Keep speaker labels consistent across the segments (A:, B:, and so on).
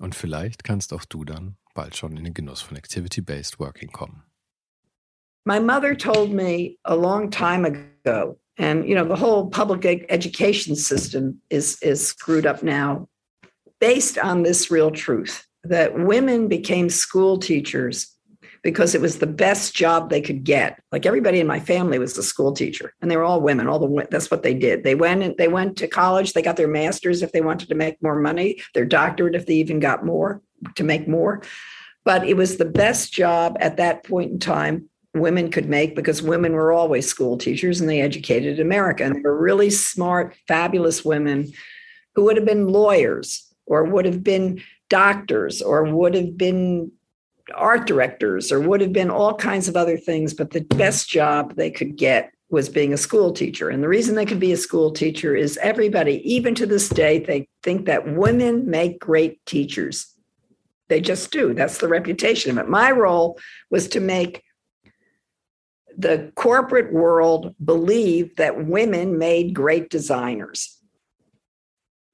A: Und vielleicht kannst auch du dann bald schon in den Genuss von Activity-Based Working kommen.
B: My mother told me a long time ago, and you know, the whole public education system is, is screwed up now based on this real truth that women became school teachers because it was the best job they could get. Like everybody in my family was a school teacher, and they were all women. All the that's what they did. They went and they went to college. They got their masters if they wanted to make more money, their doctorate if they even got more to make more. But it was the best job at that point in time women could make because women were always school teachers and they educated America. And they were really smart, fabulous women who would have been lawyers or would have been doctors or would have been art directors or would have been all kinds of other things, but the best job they could get was being a school teacher. And the reason they could be a school teacher is everybody, even to this day, they think that women make great teachers. They just do. That's the reputation of it. My role was to make the corporate world believe that women made great designers.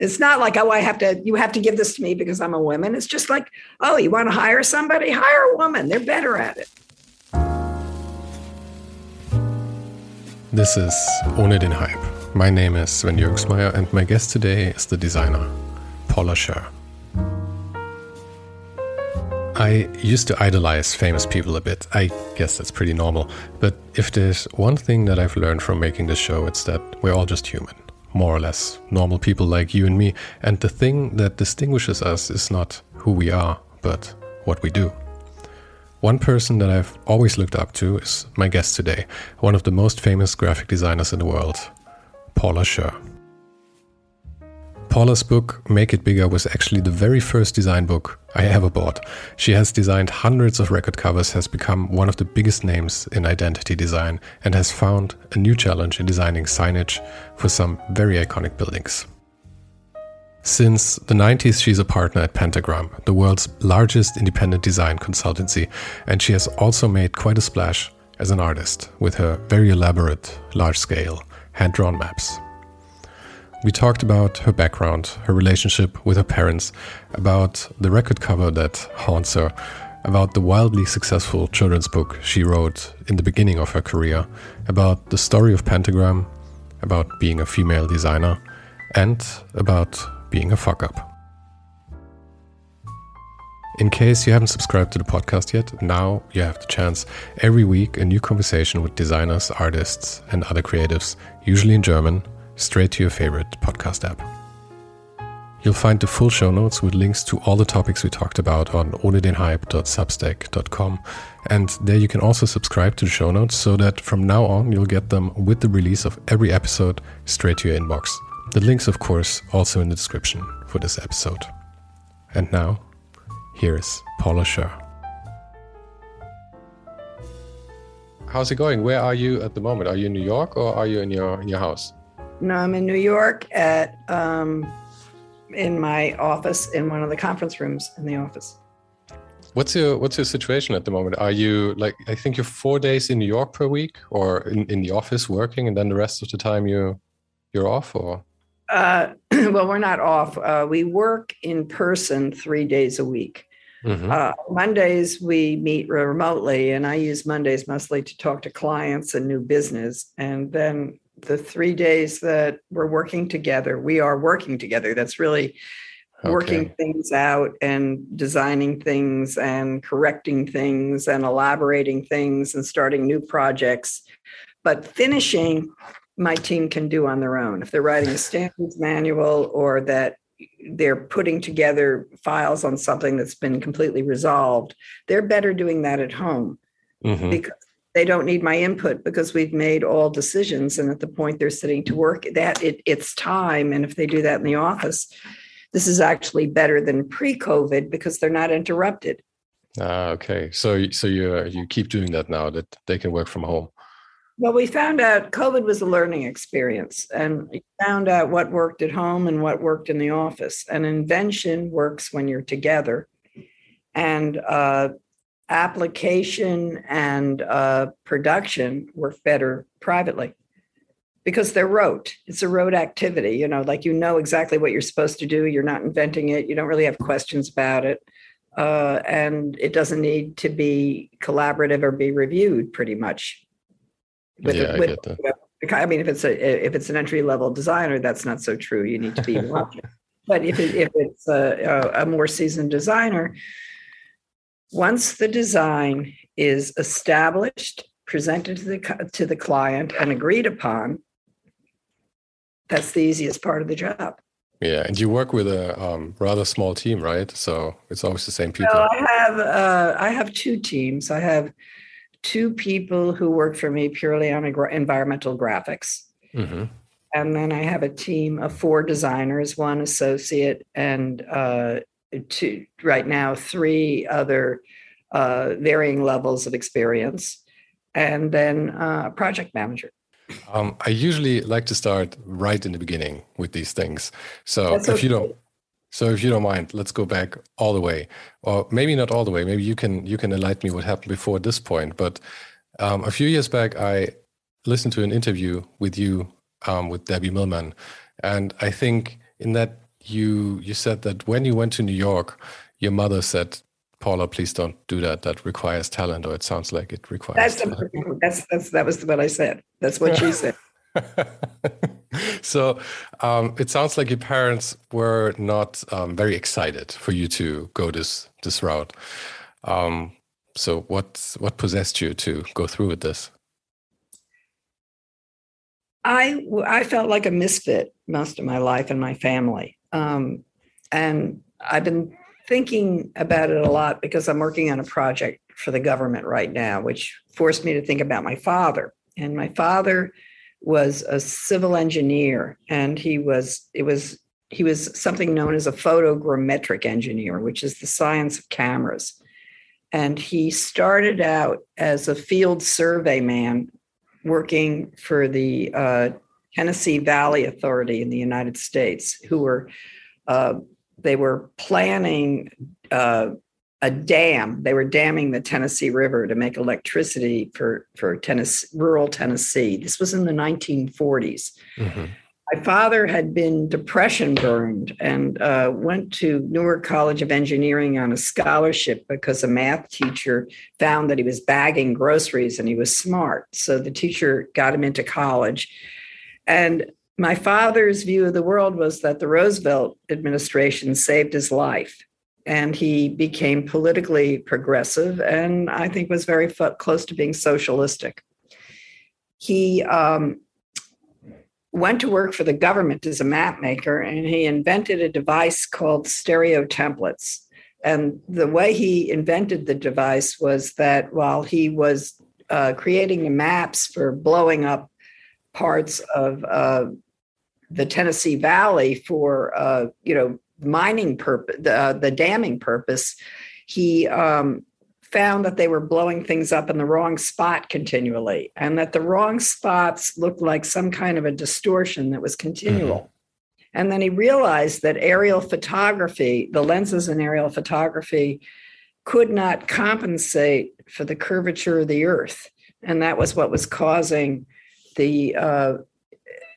B: It's not like, oh, I have to, you have to give this to me because I'm a woman. It's just like, oh, you want to hire somebody? Hire a woman. They're better at it.
A: This is Ohne den Hype. My name is Sven Jürgsmeyer, and my guest today is the designer, Paula Scher. I used to idolize famous people a bit. I guess that's pretty normal. But if there's one thing that I've learned from making this show, it's that we're all just human more or less normal people like you and me. And the thing that distinguishes us is not who we are, but what we do. One person that I've always looked up to is my guest today, one of the most famous graphic designers in the world, Paula Scher. Paula's book, Make It Bigger, was actually the very first design book I ever bought. She has designed hundreds of record covers, has become one of the biggest names in identity design, and has found a new challenge in designing signage for some very iconic buildings. Since the 90s, she's a partner at Pentagram, the world's largest independent design consultancy, and she has also made quite a splash as an artist with her very elaborate, large scale, hand drawn maps. We talked about her background, her relationship with her parents, about the record cover that haunts her, about the wildly successful children's book she wrote in the beginning of her career, about the story of Pentagram, about being a female designer, and about being a fuck up. In case you haven't subscribed to the podcast yet, now you have the chance. Every week, a new conversation with designers, artists, and other creatives, usually in German, straight to your favorite podcast app. You'll find the full show notes with links to all the topics we talked about on ohnedenhype.substack.com. And there you can also subscribe to the show notes so that from now on you'll get them with the release of every episode straight to your inbox. The links, of course, also in the description for this episode. And now, here's Paula Scher. How's it going? Where are you at the moment? Are you in New York or are you in your in your house?
B: No, I'm in New York at um, in my office in one of the conference rooms in the office.
A: What's your what's your situation at the moment? Are you like I think you're four days in New York per week, or in, in the office working, and then the rest of the time you you're off, or?
B: Uh, well, we're not off. Uh, we work in person three days a week. Mm-hmm. Uh, Mondays we meet remotely, and I use Mondays mostly to talk to clients and new business. And then the three days that we're working together, we are working together. That's really working things out and designing things and correcting things and elaborating things and starting new projects. But finishing, my team can do on their own. If they're writing a standards manual or that they're putting together files on something that's been completely resolved, they're better doing that at home mm-hmm. because they don't need my input because we've made all decisions. And at the point they're sitting to work, that it, it's time. And if they do that in the office, this is actually better than pre-COVID because they're not interrupted.
A: Ah, okay. So, so you uh, you keep doing that now that they can work from home.
B: Well, we found out COVID was a learning experience, and we found out what worked at home and what worked in the office. And invention works when you're together, and uh, application and uh, production work better privately because they're rote. It's a rote activity, you know, like you know exactly what you're supposed to do. You're not inventing it. You don't really have questions about it. Uh, and it doesn't need to be collaborative or be reviewed pretty much.
A: With, yeah, with, I get that.
B: I mean, if it's a if it's an entry level designer, that's not so true. You need to be but if it, if it's a, a more seasoned designer, once the design is established, presented to the to the client, and agreed upon, that's the easiest part of the job.
A: Yeah, and you work with a um, rather small team, right? So it's always the same people.
B: Well, I have uh, I have two teams. I have two people who work for me purely on environmental graphics, mm-hmm. and then I have a team of four designers, one associate, and uh, two right now three other uh, varying levels of experience, and then uh, project manager.
A: Um, I usually like to start right in the beginning with these things. So That's if okay. you don't, so if you don't mind, let's go back all the way, or maybe not all the way. Maybe you can you can enlighten me what happened before this point. But um, a few years back, I listened to an interview with you um, with Debbie Millman, and I think in that you you said that when you went to New York, your mother said Paula, please don't do that. That requires talent, or it sounds like it requires.
B: That's talent. that's that's that was what I said. That's what she said.
A: so um, it sounds like your parents were not um, very excited for you to go this this route. Um, so what what possessed you to go through with this?
B: I I felt like a misfit most of my life and my family, um, and I've been thinking about it a lot because I'm working on a project for the government right now, which forced me to think about my father. And my father was a civil engineer, and he was it was he was something known as a photogrammetric engineer, which is the science of cameras. And he started out as a field survey man working for the uh, Tennessee Valley Authority in the United States, who were uh, they were planning uh, a dam. They were damming the Tennessee River to make electricity for for Tennessee, rural Tennessee. This was in the 1940s. Mm-hmm. My father had been depression burned and uh, went to Newark College of Engineering on a scholarship because a math teacher found that he was bagging groceries and he was smart. So the teacher got him into college. And my father's view of the world was that the Roosevelt administration saved his life. And he became politically progressive and I think was very close to being socialistic. He um, went to work for the government as a map maker and he invented a device called stereo templates. And the way he invented the device was that while he was uh, creating the maps for blowing up parts of uh, the Tennessee Valley for uh, you know mining purpose, the, uh, the damming purpose, he um, found that they were blowing things up in the wrong spot continually, and that the wrong spots looked like some kind of a distortion that was continual. Mm-hmm. And then he realized that aerial photography, the lenses in aerial photography, could not compensate for the curvature of the Earth, and that was what was causing the uh,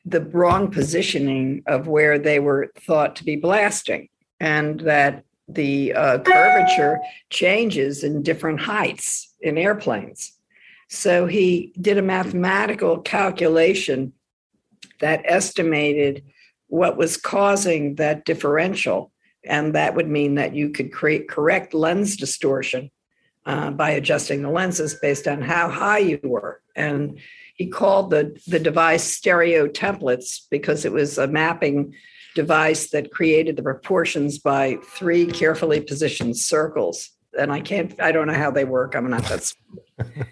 B: the wrong positioning of where they were thought to be blasting, and that the uh, curvature changes in different heights in airplanes. So he did a mathematical calculation that estimated what was causing that differential And that would mean that you could create correct lens distortion uh, by adjusting the lenses based on how high you were. And he called the, the device stereo templates because it was a mapping device that created the proportions by three carefully positioned circles. And I can't, I don't know how they work. I'm not that.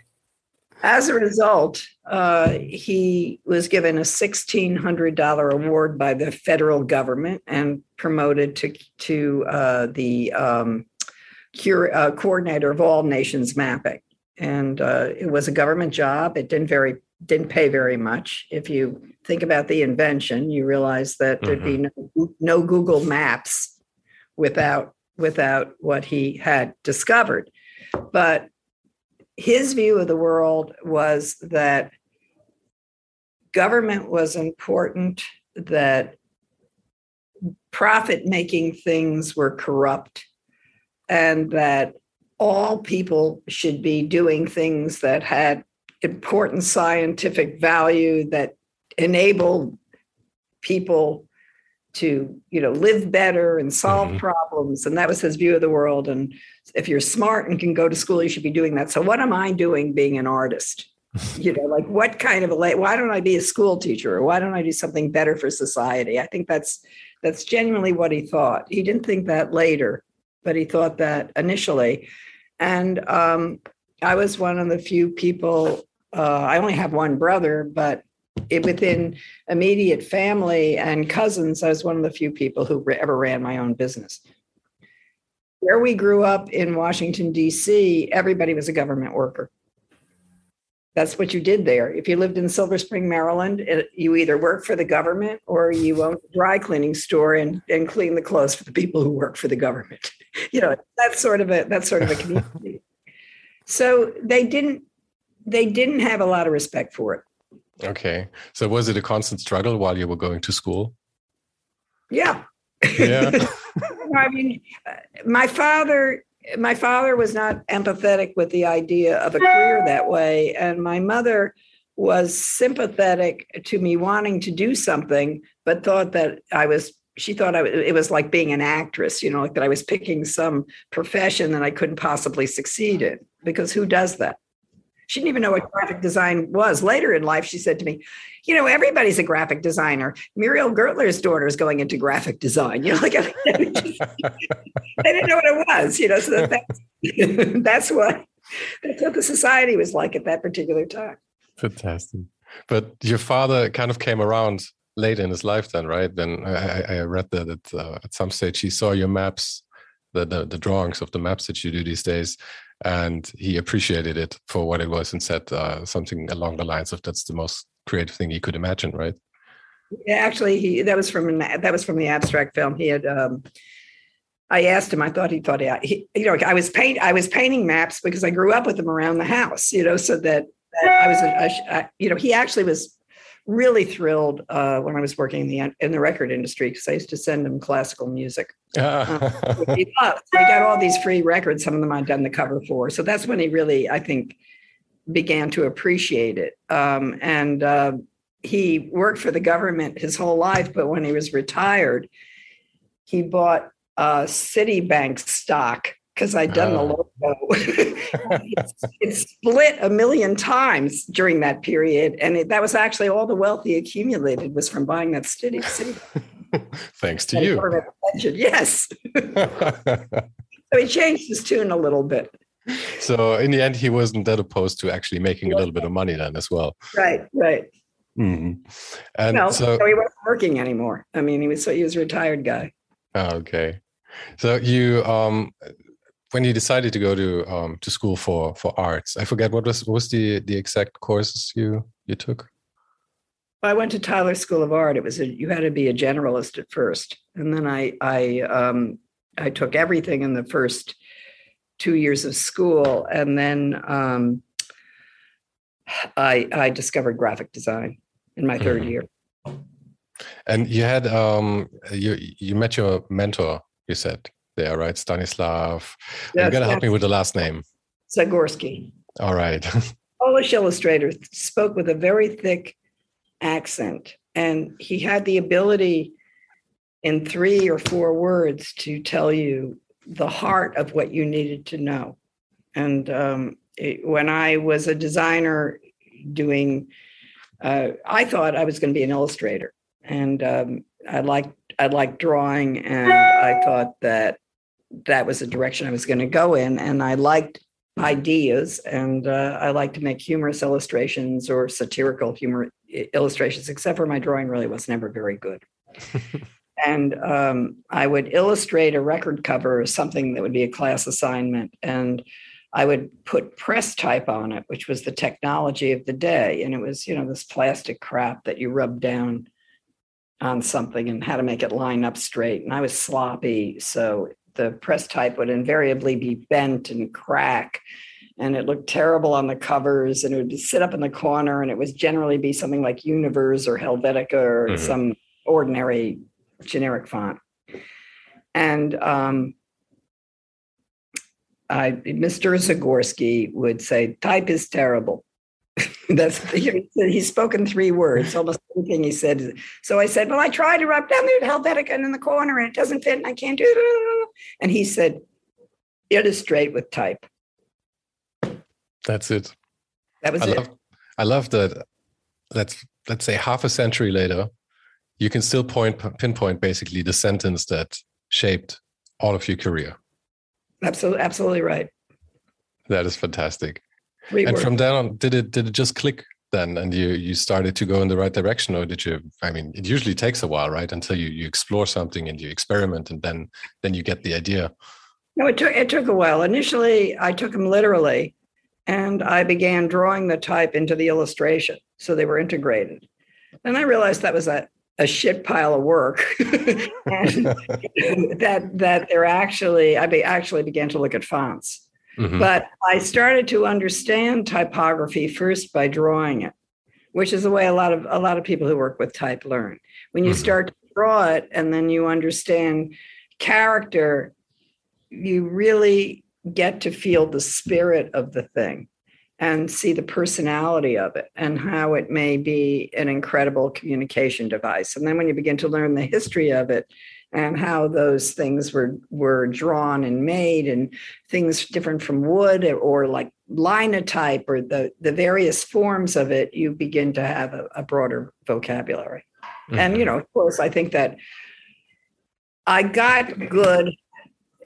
B: As a result, uh, he was given a $1,600 award by the federal government and promoted to, to uh, the um, cure, uh, coordinator of all nations mapping. And uh, it was a government job. It didn't very didn't pay very much. If you think about the invention, you realize that mm-hmm. there'd be mm-hmm. no, no Google Maps without without what he had discovered. But his view of the world was that government was important, that profit making things were corrupt, and that all people should be doing things that had important scientific value that enabled people to you know live better and solve mm-hmm. problems. And that was his view of the world. And if you're smart and can go to school you should be doing that. So what am i doing being an artist? You know like what kind of a why don't i be a school teacher? Or why don't i do something better for society? I think that's that's genuinely what he thought. He didn't think that later but he thought that initially. And um, i was one of the few people uh, i only have one brother but it, within immediate family and cousins, I was one of the few people who ever ran my own business. Where we grew up in Washington, D.C., everybody was a government worker. That's what you did there. If you lived in Silver Spring, Maryland, it, you either worked for the government or you owned a dry cleaning store and, and clean the clothes for the people who work for the government. you know, that's sort of a that's sort of a community. so they didn't they didn't have a lot of respect for it.
A: Okay. So was it a constant struggle while you were going to school?
B: Yeah. Yeah. I mean, my father my father was not empathetic with the idea of a career that way and my mother was sympathetic to me wanting to do something but thought that I was she thought I, it was like being an actress, you know, like that I was picking some profession that I couldn't possibly succeed in because who does that? She didn't even know what graphic design was. Later in life, she said to me, "You know, everybody's a graphic designer. Muriel Gertler's daughter is going into graphic design. You know, like I didn't know what it was. You know, so that's that's what that's what the society was like at that particular time."
A: Fantastic. But your father kind of came around late in his life, then, right? Then I, I read that at, uh, at some stage he saw your maps the, the, the drawings of the maps that you do these days and he appreciated it for what it was and said uh, something along the lines of that's the most creative thing he could imagine right
B: yeah actually he that was from that was from the abstract film he had um, I asked him. I thought he thought he, you know, I was paint. I was painting maps because I grew up with them around the house, you know, so that, that I was, a, a, you know, he actually was really thrilled uh, when I was working in the in the record industry because I used to send him classical music. uh, he loved. So got all these free records. Some of them I'd done the cover for. So that's when he really, I think, began to appreciate it. Um, and uh, he worked for the government his whole life, but when he was retired, he bought uh, Citibank stock because I'd done the oh. logo. it, it, split a million times during that period, and it, that was actually all the wealth he accumulated was from buying that city. city.
A: Thanks to you.
B: Yes. so he changed his tune a little bit.
A: So in the end, he wasn't that opposed to actually making a little bit of money then as well.
B: Right. Right.
A: Mm-hmm. And
B: no,
A: so,
B: so he wasn't working anymore. I mean, he was so he was a retired guy.
A: Okay. So you um when you decided to go to um, to school for for arts, I forget what was what was the the exact courses you you took.
B: I went to Tyler School of Art. It was a, you had to be a generalist at first, and then I I um, I took everything in the first two years of school, and then um, I I discovered graphic design in my 3rd mm-hmm. year.
A: And you had um you you met your mentor. You said there, right? Stanislav. You're going to help me with the last name.
B: Zagorski.
A: All right.
B: Polish illustrator spoke with a very thick accent, and he had the ability in three or four words to tell you the heart of what you needed to know. And um, it, when I was a designer doing, uh, I thought I was going to be an illustrator, and um, I liked I liked drawing, and I thought that that was the direction I was going to go in, and I liked ideas, and uh, I like to make humorous illustrations or satirical humor illustrations. Except for my drawing, really was never very good. and um, I would illustrate a record cover or something that would be a class assignment, and I would put press type on it, which was the technology of the day, and it was you know this plastic crap that you rub down on something and how to make it line up straight. And I was sloppy, so the press type would invariably be bent and crack and it looked terrible on the covers and it would sit up in the corner and it was generally be something like Univers or Helvetica or mm-hmm. some ordinary generic font. And um, I, Mr. Zagorski would say, type is terrible. That's he's spoken three words, almost everything he said. So I said, Well, I tried to rub down there Helvetica in the corner and it doesn't fit and I can't do it. And he said, Illustrate with type.
A: That's it.
B: That was
A: I
B: it.
A: Love, I love that. Let's let's say half a century later, you can still point pinpoint basically the sentence that shaped all of your career.
B: Absolutely, absolutely right.
A: That is fantastic. And from then on, did it did it just click then, and you you started to go in the right direction, or did you? I mean, it usually takes a while, right, until you you explore something and you experiment, and then then you get the idea.
B: No, it took it took a while. Initially, I took them literally, and I began drawing the type into the illustration, so they were integrated. And I realized that was a a shit pile of work that that they're actually I be, actually began to look at fonts Mm-hmm. But I started to understand typography first by drawing it, which is the way a lot of a lot of people who work with type learn. When you mm-hmm. start to draw it and then you understand character, you really get to feel the spirit of the thing and see the personality of it and how it may be an incredible communication device. And then when you begin to learn the history of it, and how those things were were drawn and made and things different from wood or like linotype or the the various forms of it you begin to have a, a broader vocabulary. Mm-hmm. and you know of course i think that i got good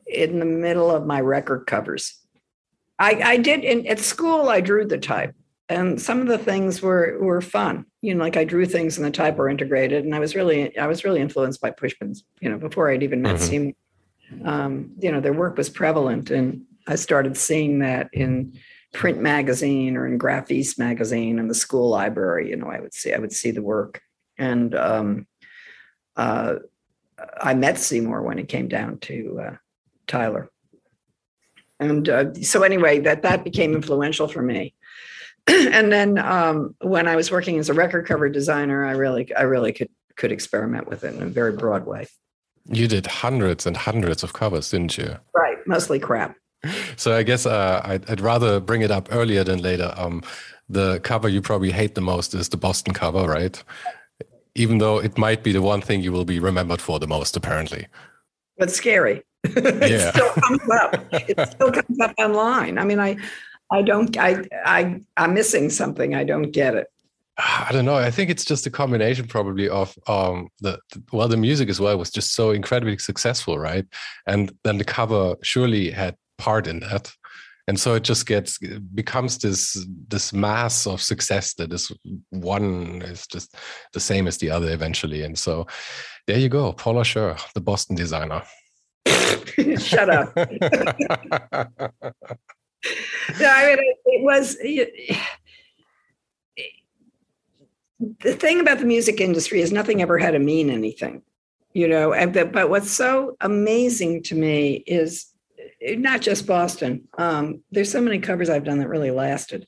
B: in the middle of my record covers. I i did in at school i drew the type and some of the things were were fun. You know like i drew things and the type were integrated and i was really i was really influenced by pushpins you know before i'd even met mm-hmm. seymour um, you know their work was prevalent and i started seeing that in print magazine or in Graphis magazine in the school library you know i would see i would see the work. And um, uh, i met seymour when it came down to uh, tyler. And uh, so anyway that that became influential for me and then um, when I was working as a record cover designer, I really, I really could could experiment with it in a very broad way.
A: You did hundreds and hundreds of covers, didn't you?
B: Right, mostly crap.
A: So I guess uh, I'd, I'd, rather bring it up earlier than later. Um, the cover you probably hate the most is the Boston cover, right? Even though it might be the one thing you will be remembered for the most, apparently.
B: But scary. it yeah. still comes up. It still comes up online. I mean, I I don't. I I I'm missing something. I don't get it.
A: I don't know. I think it's just a combination, probably, of um the well, the music as well was just so incredibly successful, right? And then the cover surely had part in that, and so it just gets becomes this this mass of success that is one is just the same as the other eventually. And so, there you go, Paula Scher, the Boston designer.
B: Shut up. no, I mean, it was the thing about the music industry is nothing ever had to mean anything, you know. And but what's so amazing to me is not just Boston. Um, there's so many covers I've done that really lasted,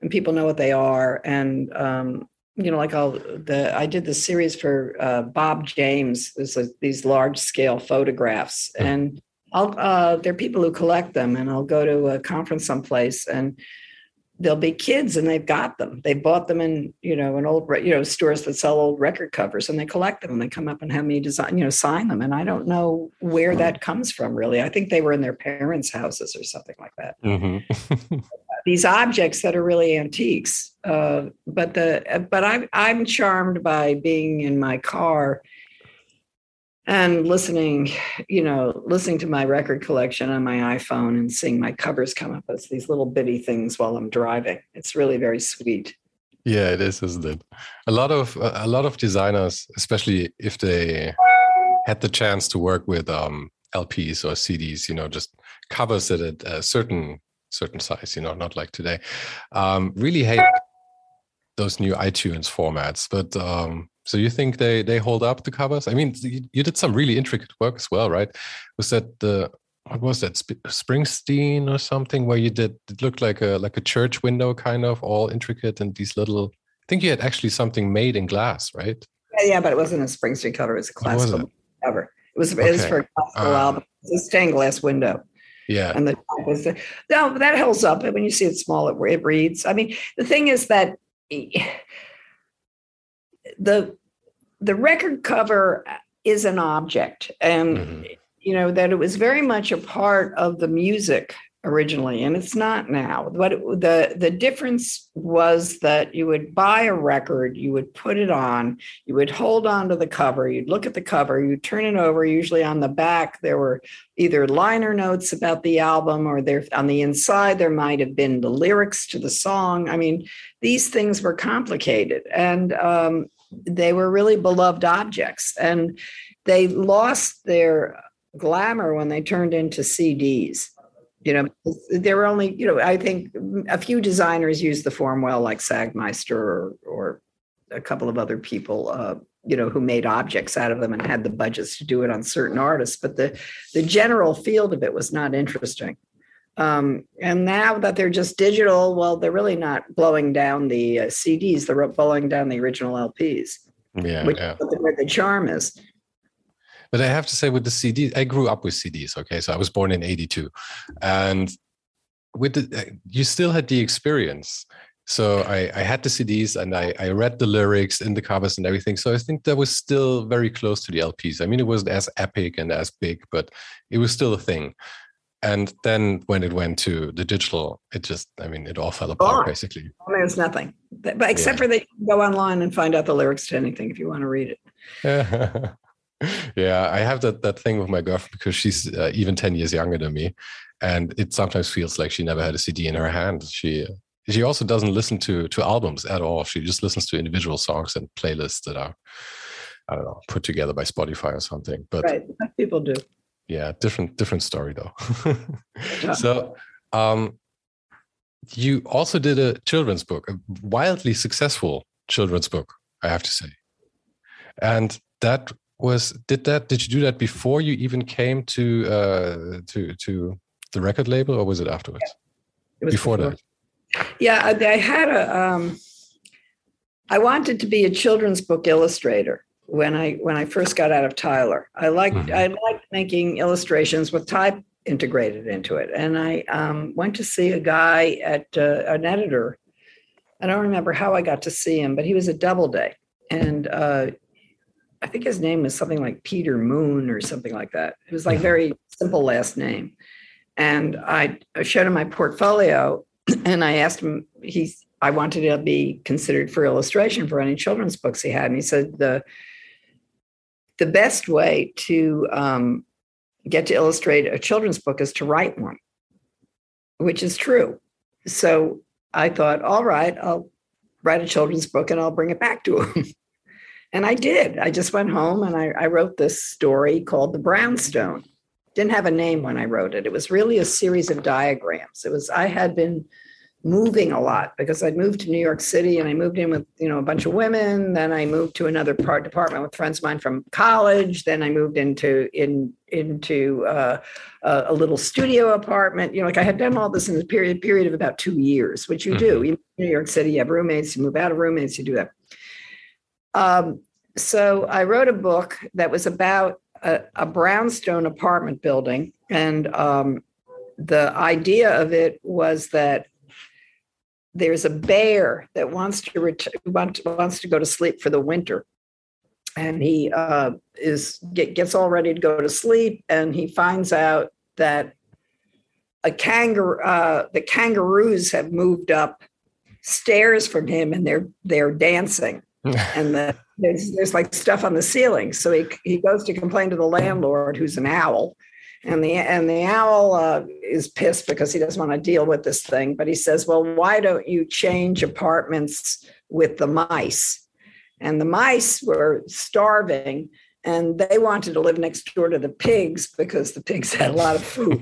B: and people know what they are. And um, you know, like all the I did the series for uh, Bob James. There's these large scale photographs, hmm. and I'll uh, there are people who collect them, and I'll go to a conference someplace, and there'll be kids and they've got them. They bought them in, you know, an old, you know, stores that sell old record covers and they collect them and they come up and have me design, you know, sign them. And I don't know where that comes from really. I think they were in their parents' houses or something like that. Mm-hmm. These objects that are really antiques. Uh, but the, but I'm, I'm charmed by being in my car and listening, you know, listening to my record collection on my iPhone and seeing my covers come up as these little bitty things while I'm driving. It's really very sweet.
A: Yeah, it is, isn't it? A lot of a lot of designers, especially if they had the chance to work with um, LPs or CDs, you know, just covers it at a certain certain size, you know, not like today. Um, really hate those new iTunes formats, but um, so you think they they hold up the covers? I mean, you, did some really intricate work as well, right? Was that the what was that Springsteen or something where you did it looked like a like a church window kind of all intricate and these little I think you had actually something made in glass, right?
B: Yeah, yeah, but it wasn't a Springsteen cover, it was a classical was it? cover. It was, okay. it was for a classical uh, album. It's a stained glass window.
A: Yeah.
B: And the was the, no, that holds up. When you see it small, it, it reads. I mean, the thing is that the the record cover is an object and mm-hmm. you know that it was very much a part of the music originally and it's not now. But the the difference was that you would buy a record you would put it on you would hold on to the cover you'd look at the cover you'd turn it over. Usually on the back there were either liner notes about the album or there on the inside there might have been the lyrics to the song. I mean these things were complicated. And um, they were really beloved objects and they lost their glamour when they turned into CDs. You know, there were only, you know, I think a few designers used the form well, like Sagmeister or, or a couple of other people, uh, you know, who made objects out of them and had the budgets to do it on certain artists. But the the general field of it was not interesting. Um, and now that they're just digital, well, they're really not blowing down the uh, CDs; they're blowing down the original LPs.
A: Yeah, which yeah.
B: where the charm is.
A: But I have to say, with the CDs, I grew up with CDs. Okay, so I was born in '82, and with the, uh, you still had the experience. So I, I had the CDs and I, I read the lyrics in the covers and everything. So I think that was still very close to the LPs. I mean, it wasn't as epic and as big, but it was still a thing and then when it went to the digital it just i mean it all fell apart basically.
B: There's nothing. But except yeah. for that you go online and find out the lyrics to anything if you want to read it.
A: Yeah i have that that thing with my girlfriend because she's uh, even 10 years younger than me. And it sometimes feels like she never had a cd in her hand. She she also doesn't listen to to albums at all. She just listens to individual songs and playlists that are i don't know put together by spotify or something. But
B: right people do
A: yeah different different story though yeah. so um you also did a children's book a wildly successful children's book i have to say and that was did that did you do that before you even came to uh to to the record label or was it afterwards
B: yeah. it was before, before, that yeah I, I had a um i wanted to be a children's book illustrator when I when I first got out of Tyler. I liked mm-hmm. I liked making illustrations with type integrated into it, and I um, went to see a guy at uh, an editor. I don't remember how I got to see him, but he was a Doubleday, and uh, I think his name was something like Peter Moon or something like that. It was like very simple last name, and I, I showed him my portfolio, and I asked him. He's I wanted to be considered for illustration for any children's books he had, and he said the the best way to um, get to illustrate a children's book is to write one, which is true. So I thought, all right, I'll write a children's book and I'll bring it back to him. and I did. I just went home and I, I wrote this story called The Brownstone. Didn't have a name when I wrote it. It was really a series of diagrams. It was, I had been moving a lot because I'd moved to New York City and I moved in with, you know, a bunch of women. Then I moved to another part department with friends of mine from college. Then I moved into in into uh, a, a, little studio apartment. You know, like I had done all this in a period period of about two years, which you mm-hmm. do. In New York City, you have roommates. You move out of roommates. You do that. Um, so I wrote a book that was about a, a brownstone apartment building, and um, the idea of it was that there's a bear that wants to ret- want, wants to go to sleep for the winter. And he uh, is get, gets all ready to go to sleep and he finds out that a kangaroo uh, the kangaroos have moved up stairs from him and they're they're dancing. And the, there's, there's like stuff on the ceiling. So he, he goes to complain to the landlord who's an owl and the and the owl uh, is pissed because he doesn't want to deal with this thing but he says well why don't you change apartments with the mice and the mice were starving and they wanted to live next door to the pigs because the pigs had a lot of food.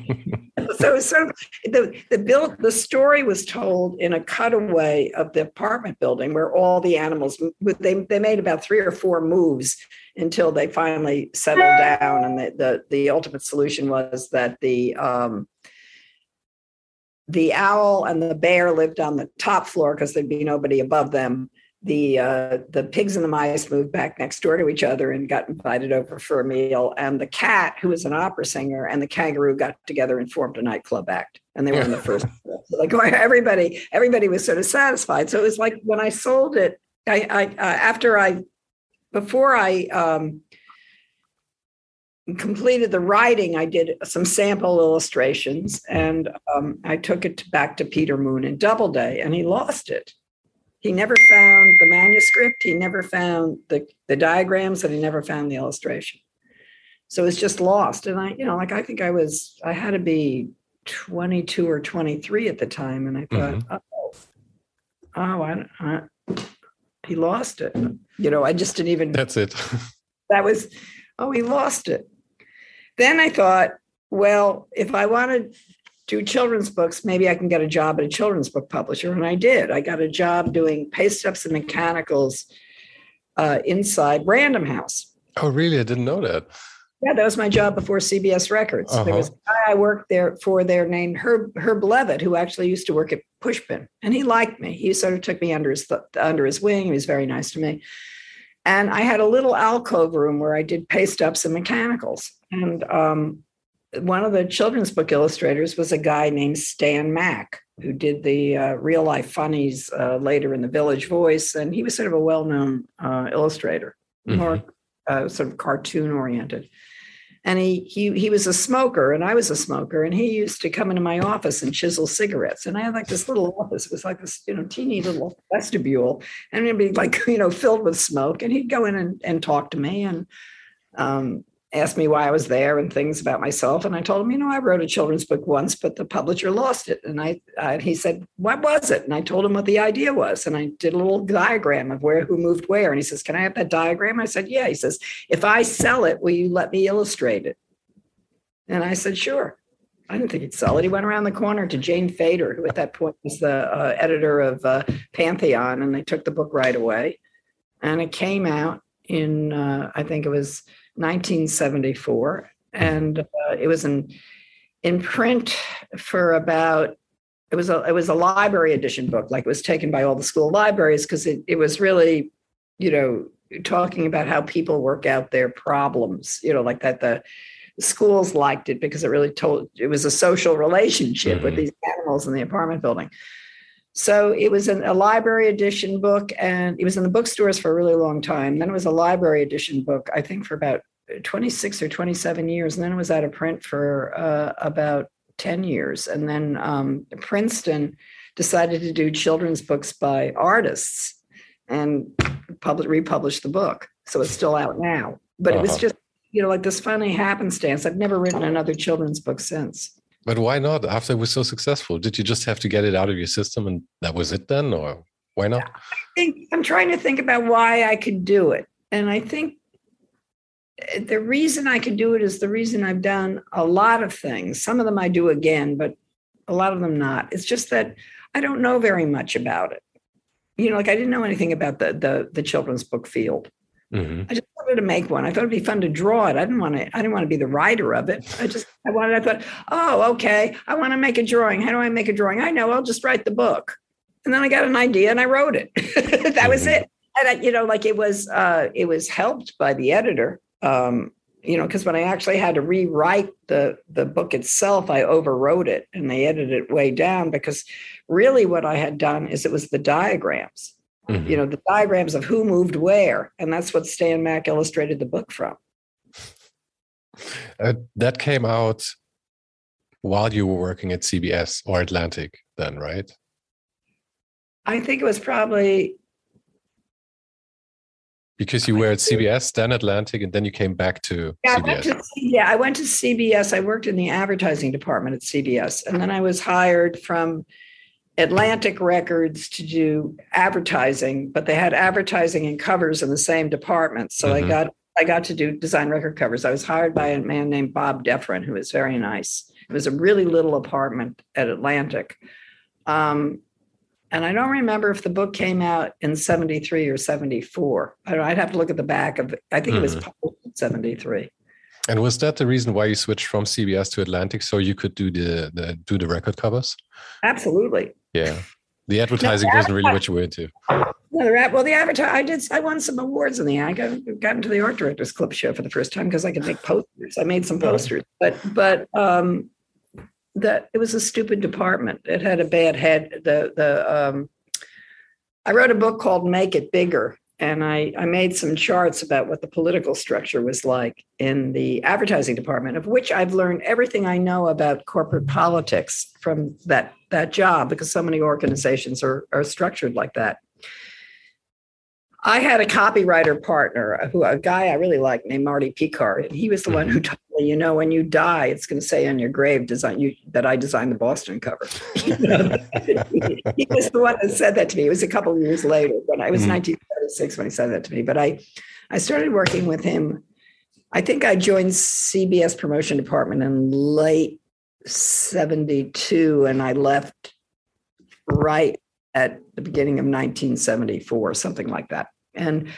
B: so, so the the build the story was told in a cutaway of the apartment building where all the animals they they made about three or four moves until they finally settled down, and the the, the ultimate solution was that the um, the owl and the bear lived on the top floor because there'd be nobody above them the uh, the pigs and the mice moved back next door to each other and got invited over for a meal. And the cat, who was an opera singer, and the kangaroo got together and formed a nightclub act. And they were in the first. like everybody, everybody was sort of satisfied. So it was like when I sold it. I, I uh, after I before I um, completed the writing, I did some sample illustrations, and um, I took it back to Peter Moon in Doubleday, and he lost it he never found the manuscript, he never found the, the diagrams, and he never found the illustration. So it's just lost. And I, you know, like I think I was, I had to be 22 or 23 at the time. And I thought, mm-hmm. oh, oh, I, I, he lost it. You know, I just didn't even.
A: That's it.
B: that was, oh, he lost it. Then I thought, well, if I wanted to do children's books, maybe I can get a job at a children's book publisher. And I did. I got a job doing paste ups and mechanicals uh, inside Random House.
A: Oh, really? I didn't know that.
B: Yeah, that was my job before CBS Records. Uh-huh. There was a guy I worked there for there named Herb Herb Levitt, who actually used to work at Pushpin, and he liked me. He sort of took me under his th- under his wing. He was very nice to me. And I had a little alcove room where I did paste ups and mechanicals. And um, one of the children's book illustrators was a guy named Stan Mack, who did the uh, real life funnies uh, later in the Village Voice, and he was sort of a well known uh, illustrator, mm-hmm. more uh, sort of cartoon oriented. And he he he was a smoker, and I was a smoker, and he used to come into my office and chisel cigarettes. And I had like this little office, it was like this you know teeny little vestibule, and it'd be like you know filled with smoke. And he'd go in and, and talk to me, and um, asked me why I was there and things about myself. And I told him, you know, I wrote a children's book once, but the publisher lost it. And I, uh, he said, what was it? And I told him what the idea was. And I did a little diagram of where, who moved where. And he says, can I have that diagram? I said, yeah. He says, if I sell it, will you let me illustrate it? And I said, sure. I didn't think he'd sell it. He went around the corner to Jane Fader, who at that point was the uh, editor of uh, Pantheon, and they took the book right away. And it came out in, uh, I think it was 1974, and uh, it was in in print for about it was a it was a library edition book, like it was taken by all the school libraries because it, it was really, you know, talking about how people work out their problems, you know, like that the schools liked it because it really told it was a social relationship mm-hmm. with these animals in the apartment building. So it was an, a library edition book, and it was in the bookstores for a really long time. Then it was a library edition book, I think, for about 26 or 27 years. And then it was out of print for uh, about 10 years. And then um, Princeton decided to do children's books by artists and publish, republish the book. So it's still out now. But uh-huh. it was uh-huh. just, you know, like this funny happenstance. I've never written another children's book since.
A: But why not? After it was so successful, did you just have to get it out of your system and that was it then, or why not? I
B: think I'm trying to think about why I could do it, and I think the reason I could do it is the reason I've done a lot of things. Some of them I do again, but a lot of them not. It's just that I don't know very much about it. You know, like I didn't know anything about the the, the children's book field. Mm-hmm. I just wanted to make one. I thought it'd be fun to draw it. I didn't want to. I didn't want to be the writer of it. I just. I wanted. I thought, oh, okay. I want to make a drawing. How do I make a drawing? I know. I'll just write the book. And then I got an idea and I wrote it. that was mm-hmm. it. And I, you know, like it was. Uh, it was helped by the editor. Um, you know, because when I actually had to rewrite the the book itself, I overwrote it and they edited it way down because really what I had done is it was the diagrams, mm-hmm. you know, the diagrams of who moved where, and that's what Stan Mack illustrated the book from.
A: Uh, that came out while you were working at CBS or Atlantic, then, right?
B: I think it was probably
A: because you were at CBS, then Atlantic, and then you came back to
B: yeah,
A: CBS.
B: I to, yeah, I went to CBS. I worked in the advertising department at CBS, and then I was hired from Atlantic Records to do advertising, but they had advertising and covers in the same department. So mm-hmm. I got I got to do design record covers. I was hired by a man named Bob Defrin, who was very nice. It was a really little apartment at Atlantic. Um, and I don't remember if the book came out in 73 or 74. I would have to look at the back of it. I think mm. it was hmm. published in 73.
A: And was that the reason why you switched from CBS to Atlantic so you could do the, the do the record covers?
B: Absolutely.
A: Yeah. The advertising no, wasn't really what you were into.
B: No, the well, the advertising, I did, I won some awards in the, I got, got into the Art Directors Club show for the first time because I could make posters. I made some posters, but, but, um, that it was a stupid department. It had a bad head. The the um, I wrote a book called Make It Bigger, and I I made some charts about what the political structure was like in the advertising department, of which I've learned everything I know about corporate politics from that that job because so many organizations are are structured like that. I had a copywriter partner, who a guy I really liked named Marty Picard, and he was the one who mm-hmm. told me, you know, when you die, it's going to say on your grave, "Design you that I designed the Boston cover." he, he was the one that said that to me. It was a couple of years later when I was mm-hmm. 1936 when he said that to me. But I, I started working with him. I think I joined CBS promotion department in late '72, and I left right at the beginning of 1974, something like that. And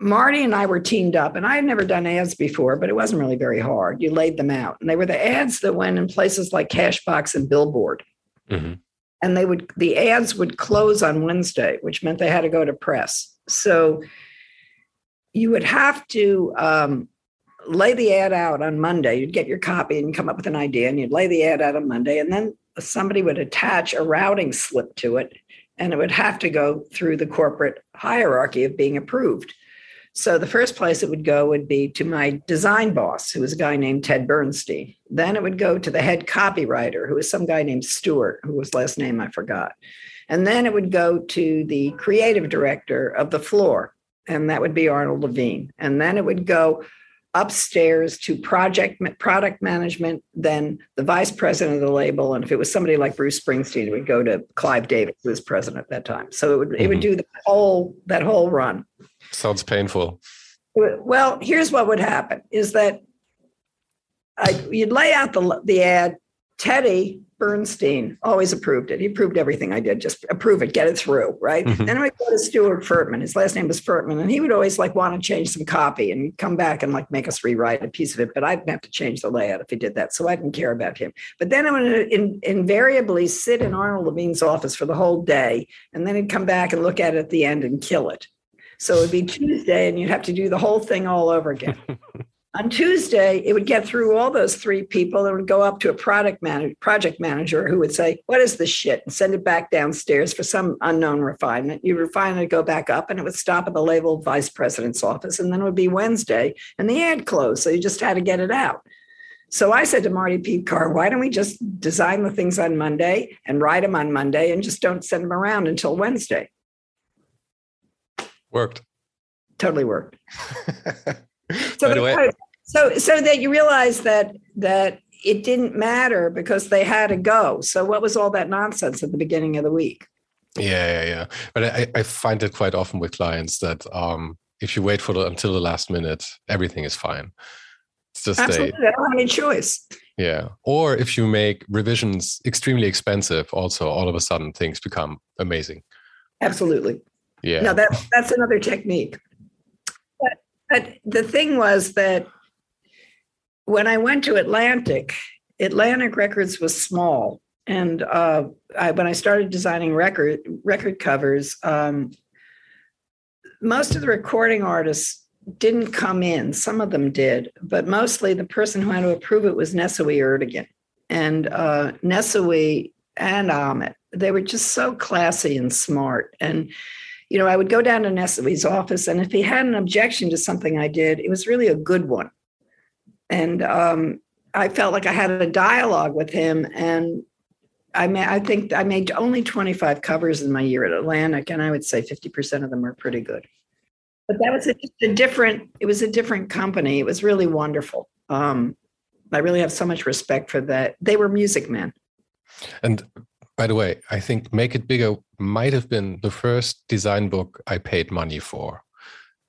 B: Marty and I were teamed up, and I had never done ads before, but it wasn't really very hard. You laid them out, and they were the ads that went in places like Cashbox and Billboard. Mm-hmm. And they would the ads would close on Wednesday, which meant they had to go to press. So you would have to um, lay the ad out on Monday. You'd get your copy and come up with an idea, and you'd lay the ad out on Monday, and then somebody would attach a routing slip to it and it would have to go through the corporate hierarchy of being approved. So the first place it would go would be to my design boss, who was a guy named Ted Bernstein. Then it would go to the head copywriter, who was some guy named Stewart, was last name I forgot. And then it would go to the creative director of the floor, and that would be Arnold Levine. And then it would go upstairs to project product management, then the vice president of the label, and if it was somebody like Bruce Springsteen, it would go to Clive Davis, who was president at that time. So it would mm-hmm. it would mm-hmm. do the whole that whole run.
A: Sounds painful.
B: Well, here's what would happen: is that I, you'd lay out the the ad. Teddy Bernstein always approved it. He approved everything I did. Just approve it, get it through, right? Mm-hmm. Then I go to Stuart Furtman. His last name was Furtman, and he would always like want to change some copy and come back and like make us rewrite a piece of it. But I didn't have to change the layout if he did that, so I didn't care about him. But then I would in, invariably sit in Arnold Levine's office for the whole day, and then he'd come back and look at it at the end and kill it. So it'd be Tuesday, and you'd have to do the whole thing all over again. on Tuesday, it would get through all those three people. and would go up to a product manager, project manager who would say, What is this shit? and send it back downstairs for some unknown refinement. You refine it, go back up, and it would stop at the label vice president's office. And then it would be Wednesday, and the ad closed. So you just had to get it out. So I said to Marty Picard, why don't we just design the things on Monday and write them on Monday and just don't send them around until Wednesday?
A: Worked.
B: Totally worked. so, the, so so that you realize that that it didn't matter because they had to go. So what was all that nonsense at the beginning of the week?
A: Yeah, yeah, yeah. But I, I find it quite often with clients that um, if you wait for the, until the last minute, everything is fine.
B: It's just Absolutely. A, I don't have any choice.
A: Yeah. Or if you make revisions extremely expensive, also all of a sudden things become amazing.
B: Absolutely.
A: Yeah.
B: No, that that's another technique. But the thing was that when I went to Atlantic, Atlantic Records was small, and uh, I, when I started designing record record covers, um, most of the recording artists didn't come in. Some of them did, but mostly the person who had to approve it was Nesuhi Ertegun. And uh, and Ahmet, they were just so classy and smart. And, you know, I would go down to Nesuhi's office, and if he had an objection to something I did, it was really a good one. And um, I felt like I had a dialogue with him. And I, may, I think I made only 25 covers in my year at Atlantic, and I would say 50% of them are pretty good. But that was a, a, different it was a different company. It was really wonderful. Um, i really have so much respect for that. They were music men.
A: And by the way i think make it bigger might have been the first design book i paid money for.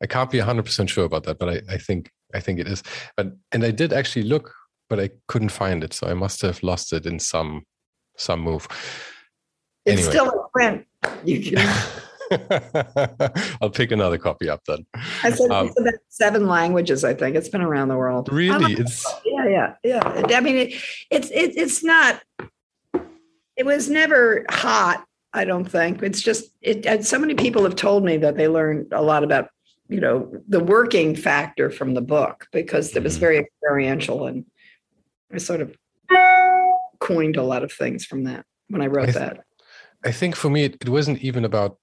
A: I can't be 100% sure about that but I, I think i think it is but and i did actually look but i couldn't find it so i must have lost it in some some move
B: it's anyway. still a print you can
A: I'll pick another copy up then.
B: I said um, it's about seven languages. I think it's been around the world.
A: Really? It's
B: yeah, yeah, yeah. I mean, it, it's it, it's not. It was never hot. I don't think it's just it. So many people have told me that they learned a lot about you know the working factor from the book because it was mm-hmm. very experiential and I sort of coined a lot of things from that when I wrote I th- that.
A: I think for me, it, it wasn't even about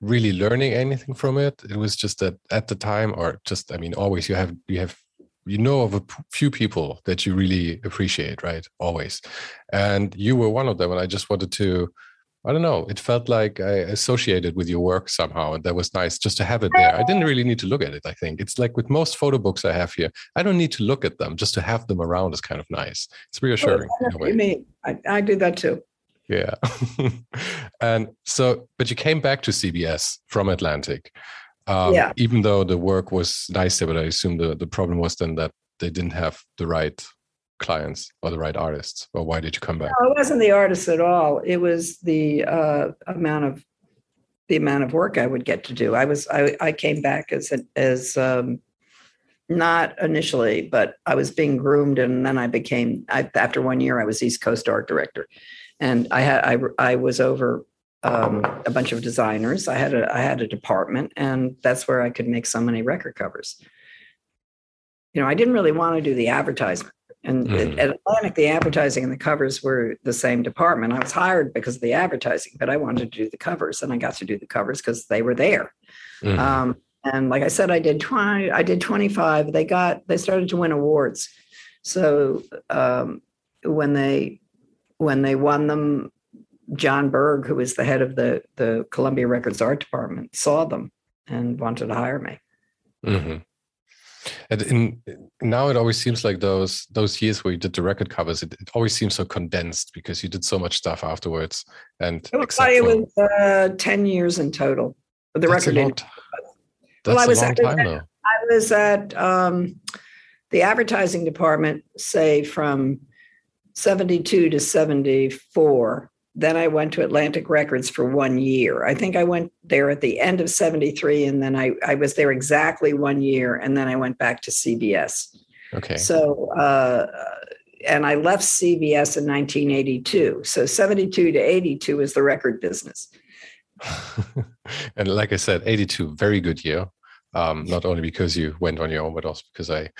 A: really learning anything from it. It was just that at the time, or just I mean, always you have you have you know of a few people that you really appreciate, right? Always, and you were one of them. And I just wanted to. I don't know. It felt like I associated with your work somehow, and that was nice just to have it there. I didn't really need to look at it. I think it's like with most photo books I have here. I don't need to look at them; just to have them around is kind of nice. It's reassuring.
B: Oh, you mean I, I do that too.
A: Yeah. and so, but you came back to CBS from Atlantic. Um, yeah. Even though the work was nice there, but I assume the, the problem was then that they didn't have the right clients or the right artists. Or why did you come back?
B: No, it wasn't the artists at all. It was the uh, amount of the amount of work I would get to do. I was I, I came back as as um, not initially, but I was being groomed, and then I became. I, after one year, I was East Coast art director, and I had I I was over um, a bunch of designers. I had a I had a department, and that's where I could make so many record covers. You know, I didn't really want to do the advertisement. And mm. at Atlantic, the advertising and the covers were the same department. I was hired because of the advertising, but I wanted to do the covers, and I got to do the covers because they were there. Mm. Um, and like I said, I did twenty. I did twenty five. They got. They started to win awards. So um, when they when they won them, John Berg, who was the head of the the Columbia Records art department, saw them and wanted to hire me.
A: Mm-hmm. And in, now it always seems like those those years where you did the record covers, it, it always seems so condensed because you did so much stuff afterwards. And
B: it was, it was uh, ten years in total. The
A: that's
B: record.
A: A long, well, I was, at, time, I
B: was at um, the advertising department, say from 72 to 74. Then I went to Atlantic Records for one year. I think I went there at the end of 73, and then I, I was there exactly one year, and then I went back to CBS.
A: Okay.
B: So, uh, and I left CBS in 1982. So 72 to 82 is the record business.
A: and like I said, 82, very good year. Um, not only because you went on your own, but also because I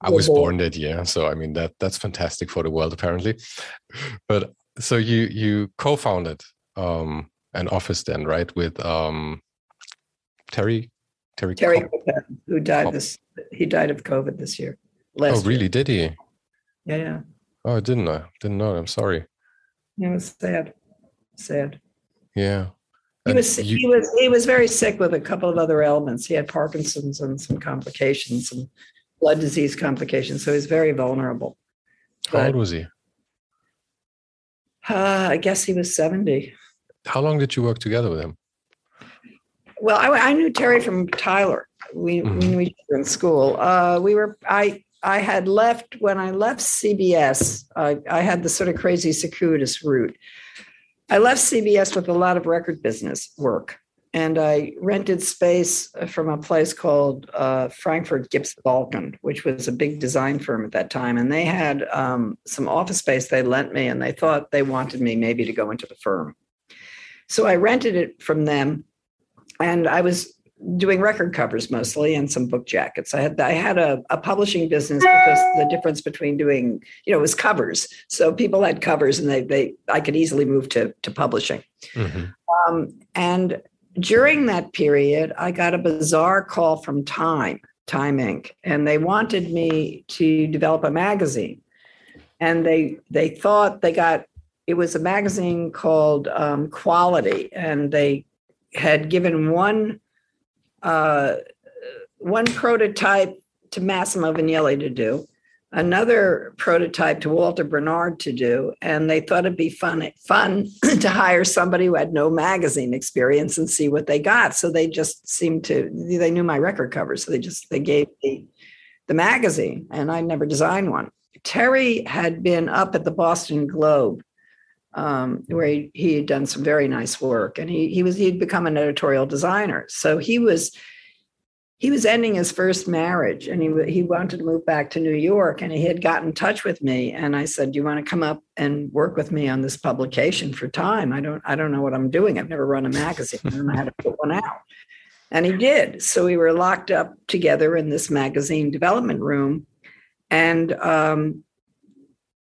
A: I was born that year, so I mean that that's fantastic for the world apparently. But so you you co-founded um, an office then, right, with um, Terry
B: Terry Terry who died this he died of COVID this year.
A: oh, really? Year. Did he?
B: Yeah, yeah.
A: Oh, I didn't know. Didn't know. I'm sorry.
B: It was sad. Sad.
A: Yeah.
B: He was you, he was he was very sick with a couple of other ailments. He had Parkinson's and some complications, and blood disease complications. So he's very vulnerable.
A: How but, old was he?
B: Uh, I guess he was 70.
A: How long did you work together with him?
B: Well, I, I knew Terry from Tyler. We, mm-hmm. we knew each other in school. Uh, we were, I, I had left when I left CBS. Uh, I had the sort of crazy circuitous route. I left CBS with a lot of record business work and I rented space from a place called uh, Frankfurt Gips Balkind, which was a big design firm at that time. And they had um, some office space they lent me, and they thought they wanted me maybe to go into the firm. So I rented it from them, and I was doing record covers mostly and some book jackets. I had I had a, a publishing business because the difference between doing, you know, it was covers. So people had covers and they they I could easily move to to publishing. Mm-hmm. Um, and during that period, I got a bizarre call from Time, Time Inc., and they wanted me to develop a magazine. And they they thought they got it was a magazine called um, Quality, and they had given one uh, one prototype to Massimo Vignelli to do, another prototype to Walter Bernard to do, and they thought it'd be fun fun to hire somebody who had no magazine experience and see what they got. So they just seemed to they knew my record cover, so they just they gave me the magazine, and I never designed one. Terry had been up at the Boston Globe um, where he, he had done some very nice work and he, he was he'd become an editorial designer so he was he was ending his first marriage and he, he wanted to move back to new york and he had gotten in touch with me. And i said do you want to come up and work with me on this publication for time? I don't i don't know what i'm doing. I've never run a magazine. I don't know how to put one out. And he did. So we were locked up together in this magazine development room. And um,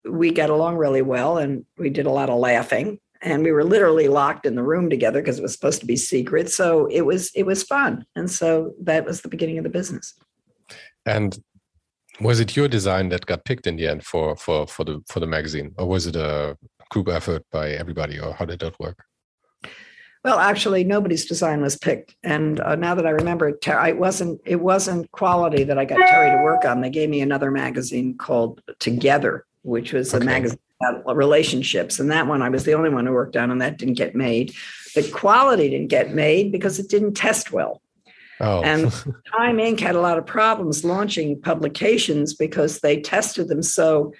B: we got along really well and we did a lot of laughing and we were literally locked in the room together because it was supposed to be secret. So it was it was fun. And so that was the beginning of the business.
A: And was it your design that got picked in the end for for for the for the magazine? Or was it a group effort by everybody? Or how did that work?
B: Well actually nobody's design was picked. And uh, now that i remember it, it wasn't it wasn't quality that i got terry to work on. They gave me another magazine called together which was okay. a magazine Uh, relationships. And that one, I was the only one who worked on, and that didn't get made. But quality didn't get made because it didn't test well. Oh. and Time Inc. had a lot of problems launching publications because they tested them so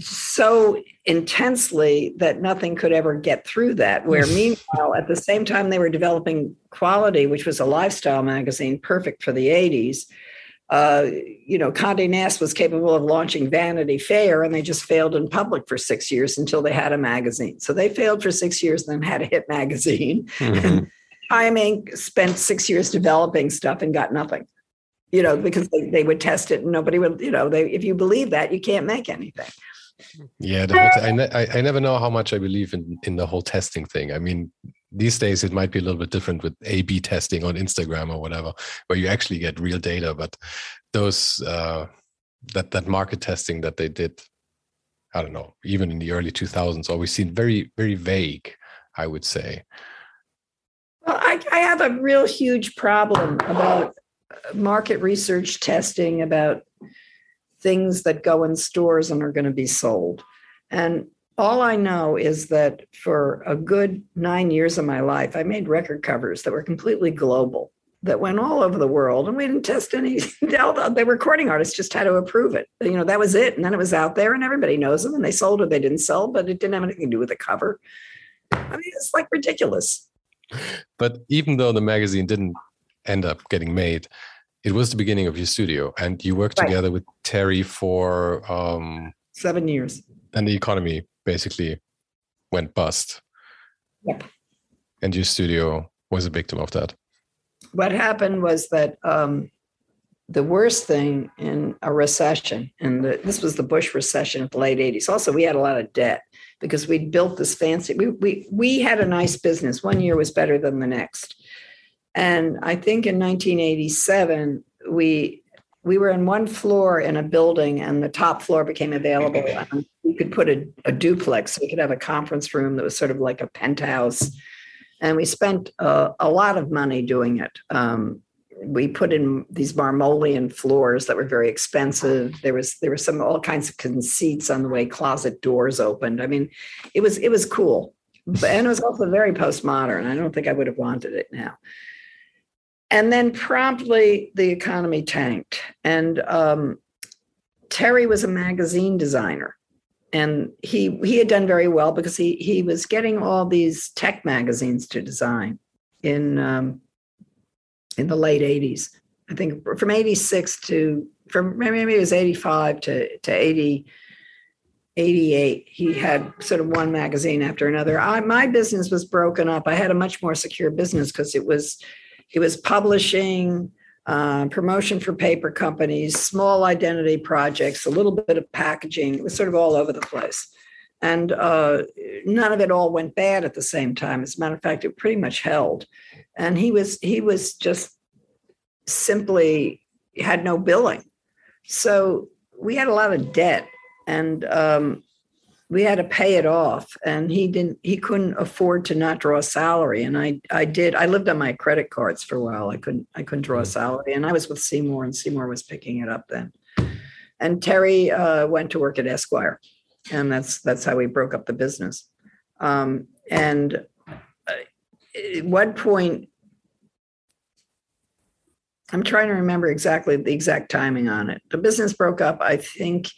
B: so intensely that nothing could ever get through that. Where meanwhile, at the same time they were developing Quality, which was a lifestyle magazine perfect for the 80s, uh, you know, Condé Nast was capable of launching Vanity Fair, and they just failed in public for six years until they had a magazine. So they failed for six years, then had a hit magazine. Mm-hmm. Time Inc. spent six years developing stuff and got nothing. You know, because they, they would test it and nobody would, you know, they if you believe that, you can't make anything.
A: Yeah, I, I never know how much I believe in in the whole testing thing. I mean, these days it might be a little bit different with a b testing on instagram or whatever where you actually get real data but those uh, that that market testing that they did i don't know even in the early 2000s always seemed very very vague i would say.
B: Well i, I have a real huge problem about market research testing about things that go in stores and are going to be sold. And all I know is that for a good nine years of my life, I made record covers that were completely global, that went all over the world, and we didn't test any. the recording artists just had to approve it. You know, that was it, and then it was out there, and everybody knows them, and they sold or they didn't sell, but it didn't have anything to do with the cover. I mean, it's like ridiculous.
A: But even though the magazine didn't end up getting made, it was the beginning of your studio, and you worked right. together with Terry for um,
B: seven years.
A: And the economy basically went bust.
B: Yep.
A: And your studio was a victim of that.
B: What happened was that um, the worst thing in a recession, and the, this was the Bush recession of the late 80s. Also, we had a lot of debt because we'd built this fancy, we, we, we had a nice business. One year was better than the next. And I think in 1987, we we were in one floor in a building and the top floor became available we could put a, a, duplex. We could have a conference room that was sort of like a penthouse. And we spent a, a lot of money doing it. Um, we put in these marmolean floors that were very expensive. There was there were some all kinds of conceits on the way closet doors opened. I mean it was it was cool. But, and it was also very postmodern. I don't think i would have wanted it now and then promptly the economy tanked. And um, Terry was a magazine designer. And he he had done very well because he he was getting all these tech magazines to design in um, in the late 80s. I think from 86 to from maybe it was 85 to, to 80, 88. He had sort of one magazine after another. I, my business was broken up. I had a much more secure business because it was it was publishing, uh, promotion for paper companies, small identity projects, a little bit of packaging. It was sort of all over the place. And uh, none of it all went bad at the same time. As a matter of fact, it pretty much held. And he was he was just simply had no billing. So we had a lot of debt, and um, we had to pay it off and he didn't he couldn't afford to not draw a salary and i i did i lived on my credit cards for a while i couldn't i couldn't draw a mm. salary and i was with seymour and seymour was picking it up then. And terry uh, went to work at esquire and that's that's how we broke up the business. Um, and uh, at one point i'm trying to remember exactly the exact timing on it. The business broke up i think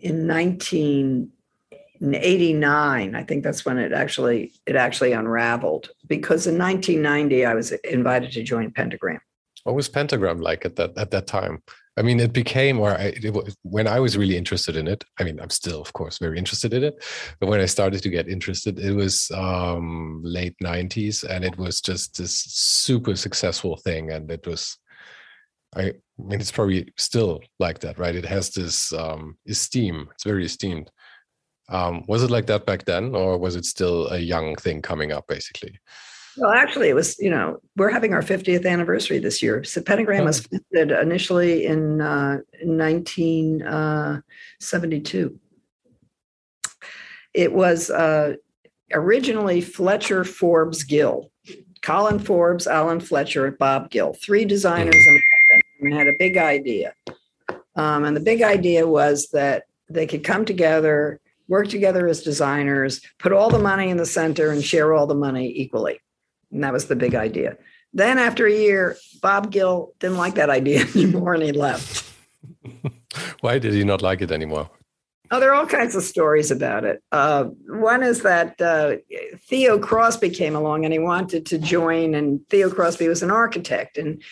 B: in 1989 i think that's when it actually it actually unraveled. Because in 1990 i was invited to join pentagram.
A: What was pentagram like at that at that time? I mean it became or I, it when i was really interested in it i mean i'm still of course very interested in it but when i started to get interested it was um late 90s and it was just this super successful thing and it was I mean, it's probably still like that, right? It has this um, esteem. It's very esteemed. Um, was it like that back then, or was it still a young thing coming up, basically?
B: Well, actually, it was. You know, we're having our 50th anniversary this year. So Pentagram was founded initially in, uh, 1972. Uh, it was uh, originally Fletcher Forbes Gill, Colin Forbes, Alan Fletcher, Bob Gill, three designers mm-hmm. and and had a big idea. Um, and the big idea was that they could come together, work together as designers, put all the money in the center, and share all the money equally. And that was the big idea. Then, after a year, Bob Gill didn't like that idea anymore and he left.
A: Why did he not like it anymore?
B: Oh, there are all kinds of stories about it. Uh, one is that uh, Theo Crosby came along and he wanted to join, and Theo Crosby was an architect. And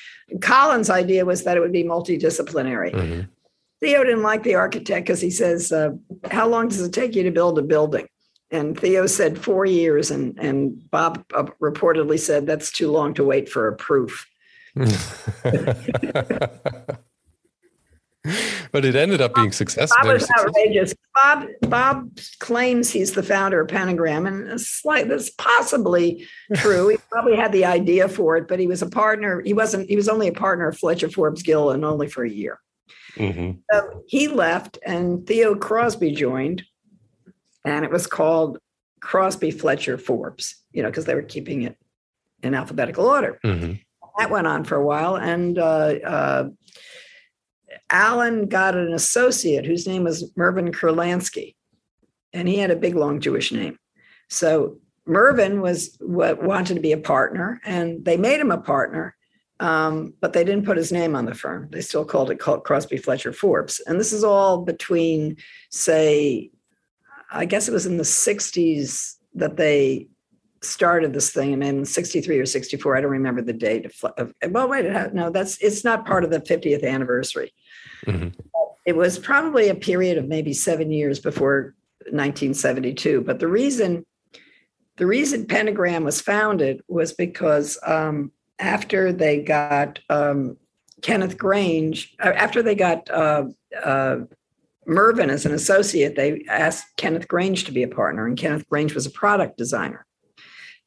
B: Colin's idea was that it would be multidisciplinary. Mm-hmm. Theo didn't like the architect because he says, uh, How long does it take you to build a building? And Theo said four years, and, and Bob uh, reportedly said, That's too long to wait for a proof.
A: but it ended up being successful.
B: Bob was outrageous. Bob Bob claims he's the founder of Pentagram, and it's like that's possibly true. he probably had the idea for it, but he was a partner. He wasn't. He was only a partner of Fletcher Forbes Gill, and only for a year. Mm-hmm. So he left, and Theo Crosby joined, and it was called Crosby Fletcher Forbes. You know, because they were keeping it in alphabetical order. Mm-hmm. That went on for a while, and uh, uh, Alan got an associate whose name was Mervyn Kurlansky, and he had a big, long Jewish name. So Mervyn was what wanted to be a partner, and they made him a partner, um, but they didn't put his name on the firm. They still called it Crosby Fletcher Forbes, and this is all between, say, I guess it was in the '60s that they started this thing and in 63 or 64 i don't remember the date of, well wait no that's it's not part of the 50th anniversary Mm-hmm. It was probably a period of maybe seven years before 1972. But the reason the reason Pentagram was founded was because um, after they got um, Kenneth Grange, uh, after they got uh, uh, Mervyn as an associate, they asked Kenneth Grange to be a partner, and Kenneth Grange was a product designer,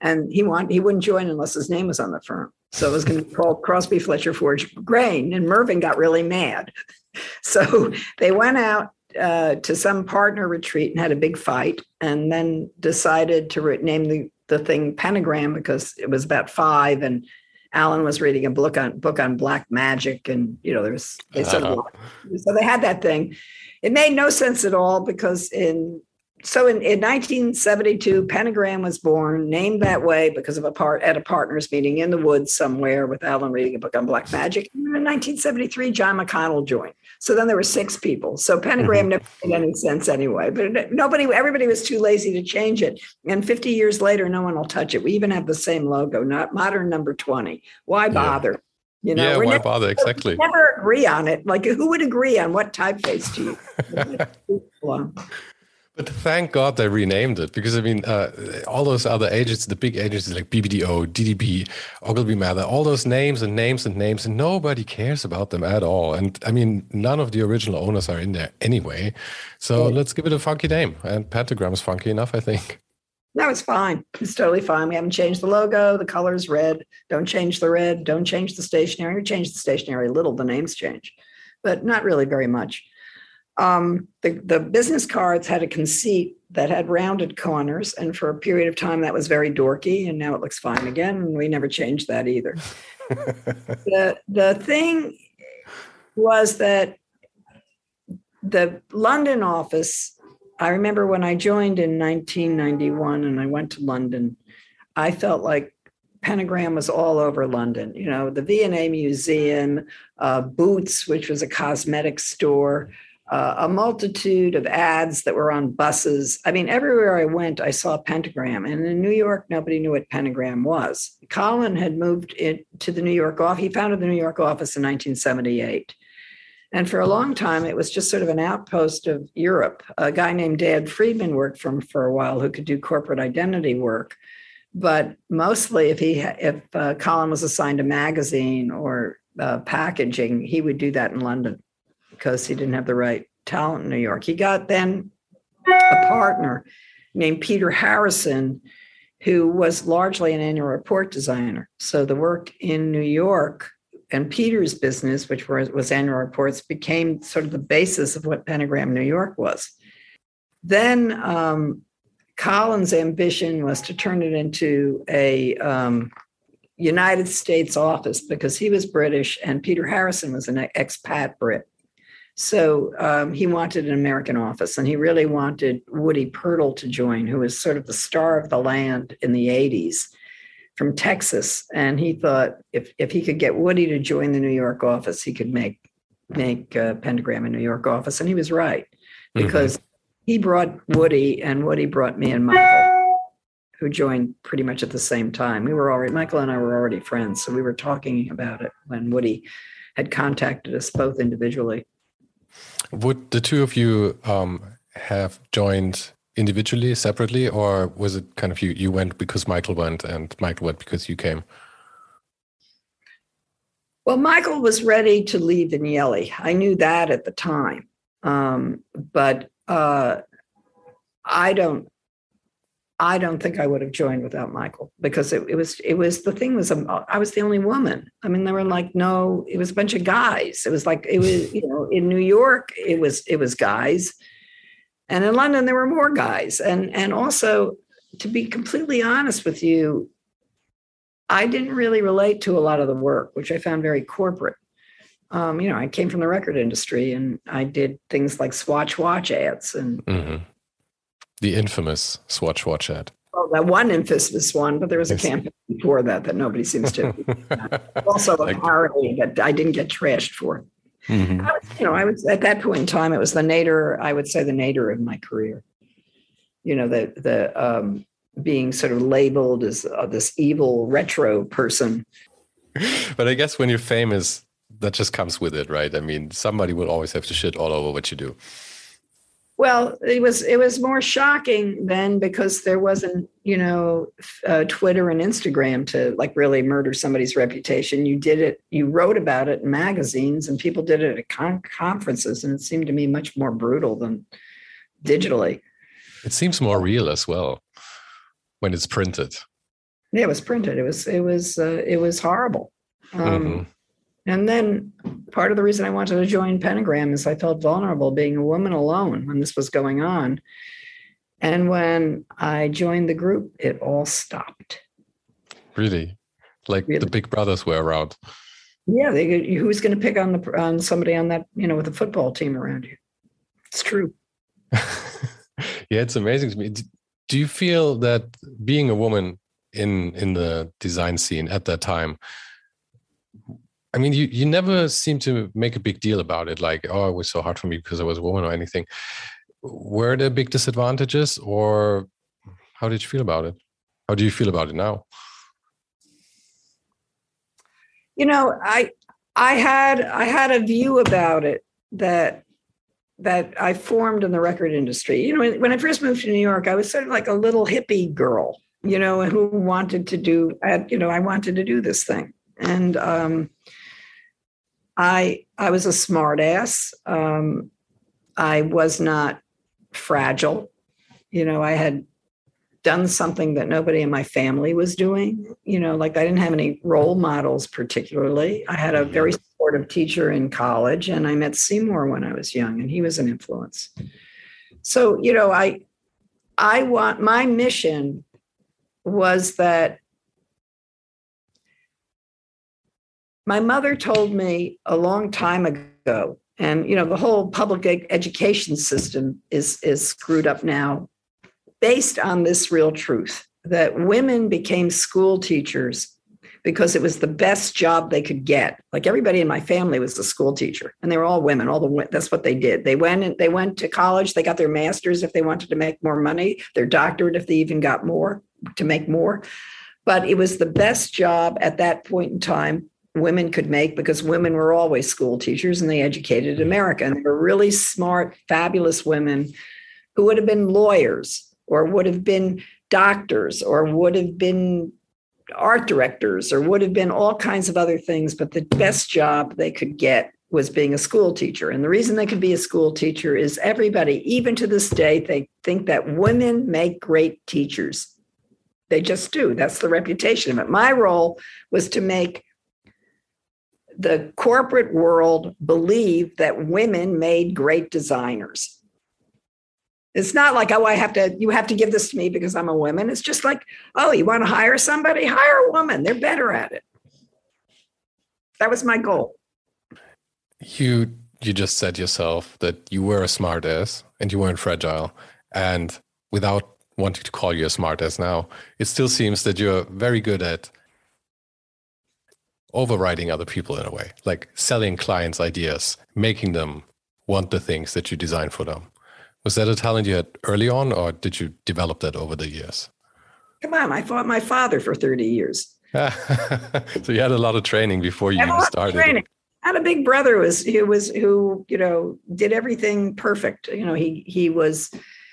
B: and he want he wouldn't join unless his name was on the firm. So it was going to be called Crosby Fletcher Forbes Grange, and Mervyn got really mad. So they went out uh, to some partner retreat and had a big fight, and then decided to re- name the, the thing Pentagram because it was about five, and Alan was reading a book on book on black magic, and you know there's they uh-huh. so they had that thing. It made no sense at all because in so in, in 1972, Pentagram was born, named that way because of a part at a partners meeting in the woods somewhere with Alan reading a book on black magic. And in 1973, John McConnell joined. So then there were six people. So Pentagram mm-hmm. never made any sense anyway. But nobody, everybody was too lazy to change it. And 50 years later, no one will touch it. We even have the same logo, not modern number 20. Why bother? Yeah.
A: You know, yeah, why never, bother? Exactly.
B: never agree on it. Like, who would agree on what typeface to use?
A: But thank God they renamed it because I mean, uh, all those other agents, the big agencies like BBDO, DDB, Ogilvy Mather, all those names and names and names, and nobody cares about them at all. And I mean, none of the original owners are in there anyway. So yeah. let's give it a funky name. And Pentagram is funky enough, I think.
B: No, it's fine. It's totally fine. We haven't changed the logo. The color is red. Don't change the red. Don't change the stationery. Change the stationery a little. The names change, but not really very much. Um, the, the business cards had a conceit that had rounded corners, and for a period of time that was very dorky, and now it looks fine again, and we never changed that either. the the thing was that the London office. I remember when I joined in 1991 and I went to London, I felt like Pentagram was all over London. You know, the V&A Museum, uh, Boots, which was a cosmetic store, uh, a multitude of ads that were on buses. I mean, everywhere I went, I saw Pentagram. And in New York, nobody knew what Pentagram was. Colin had moved it to the New York office. He founded the New York office in 1978. And for a long time, it was just sort of an outpost of Europe. A guy named Dan Friedman worked for him for a while who could do corporate identity work. But mostly, if he if uh, Colin was assigned a magazine or uh, packaging, he would do that in London because he didn't have the right talent in New York. He got then a partner named Peter Harrison, who was largely an annual report designer. So the work in New York and Peter's business, which was, was annual reports, became sort of the basis of what Pentagram New York was. Then um, Colin's ambition was to turn it into a um, United States office because he was British and Peter Harrison was an expat Brit. So um, he wanted an American office, and he really wanted Woody Pirtle to join, who was sort of the star of the land in the 80s from Texas. And he thought if, if he could get Woody to join the New York office, he could make make uh, Pentagram a New York office. And he was right mm-hmm. because mm-hmm. he brought Woody, and Woody brought me and Michael, who joined pretty much at the same time. We were already Michael and I were already friends, so we were talking about it when Woody had contacted us both individually.
A: Would the two of you um, have joined individually, separately, or was it kind of you? You went because Michael went, and Michael went because you came.
B: Well, Michael was ready to leave Vignelli. I knew that at the time, um, but uh, I don't. I don't think I would have joined without Michael because it, it was it was the thing was um, I was the only woman. I mean, there were like no, it was a bunch of guys. It was like it was you know in New York it was it was guys, and in London there were more guys. And and also to be completely honest with you, I didn't really relate to a lot of the work, which I found very corporate. Um, you know, I came from the record industry and I did things like Swatch watch ads and. Mm-hmm
A: the infamous Swatch watch ad.
B: Well, that one infamous one, but there was a yes. campaign before that that nobody seems to. also, a parody that I didn't get trashed for. Mm-hmm. Was, you know, I was at that point in time. It was the nadir. I would say the nadir of my career. You know, the the um, being sort of labeled as uh, this evil retro person.
A: But I guess when you're famous, that just comes with it, right? I mean, somebody will always have to shit all over what you do.
B: Well, it was it was more shocking then because there wasn't you know uh, Twitter and Instagram to like really murder somebody's reputation. You did it, you wrote about it in magazines, and people did it at con- conferences, and it seemed to me much more brutal than digitally.
A: It seems more real as well when it's printed.
B: Yeah, it was printed. It was it was uh, it was horrible. Um, mm-hmm. And then part of the reason I wanted to join Pentagram is I felt vulnerable being a woman alone when this was going on. And when I joined the group, it all stopped.
A: Really? Like really. the big brothers were around.
B: Yeah, they, who's going to pick on the on somebody on that, you know, with a football team around you? It's true.
A: yeah, it's amazing to me. Do you feel that being a woman in in the design scene at that time I mean, you you never seem to make a big deal about it, like, oh, it was so hard for me because I was a woman or anything. Were there big disadvantages, or how did you feel about it? How do you feel about it now?
B: You know, I I had I had a view about it that that I formed in the record industry. You know, when, I first moved to New York, I was sort of like a little hippie girl, you know, who wanted to do, you know, I wanted to do this thing. And um, I I was a smartass. Um, I was not fragile. You know, I had done something that nobody in my family was doing. You know, like I didn't have any role models particularly. I had a very supportive teacher in college, and I met Seymour when I was young, and he was an influence. So, you know, I I want my mission was that my mother told me a long time ago and you know the whole public education system is is screwed up now based on this real truth that women became school teachers because it was the best job they could get. Like everybody in my family was a school teacher, and they were all women. All the that's what they did. They went and they went to college. They got their masters if they wanted to make more money, their doctorate if they even got more to make more. But it was the best job at that point in time women could make because women were always school teachers and they educated mm-hmm. America. And they were really smart, fabulous women who would have been lawyers or would have been doctors or would have been art directors or would have been all kinds of other things, but the best job they could get was being a school teacher. And the reason they could be a school teacher is everybody, even to this day, they think that women make great teachers. They just do. That's the reputation of it. My role was to make the corporate world believed that women made great designers. It's not like, oh, I have to, you have to give this to me because I'm a woman. It's just like, oh, you want to hire somebody? Hire a woman. They're better at it. That was my goal.
A: You you just said yourself that you were a smartass and you weren't fragile. And without wanting to call you a smartass now, it still seems that you're very good at overriding other people in a way, like selling clients ideas, making them want the things that you design for them. Was that a talent you had early on, or did you develop that over the years?
B: Come on, I fought my father for 30 years.
A: so you had a lot of training before you even started. Training.
B: I had a big brother who was who was who you know did everything perfect. You know he he was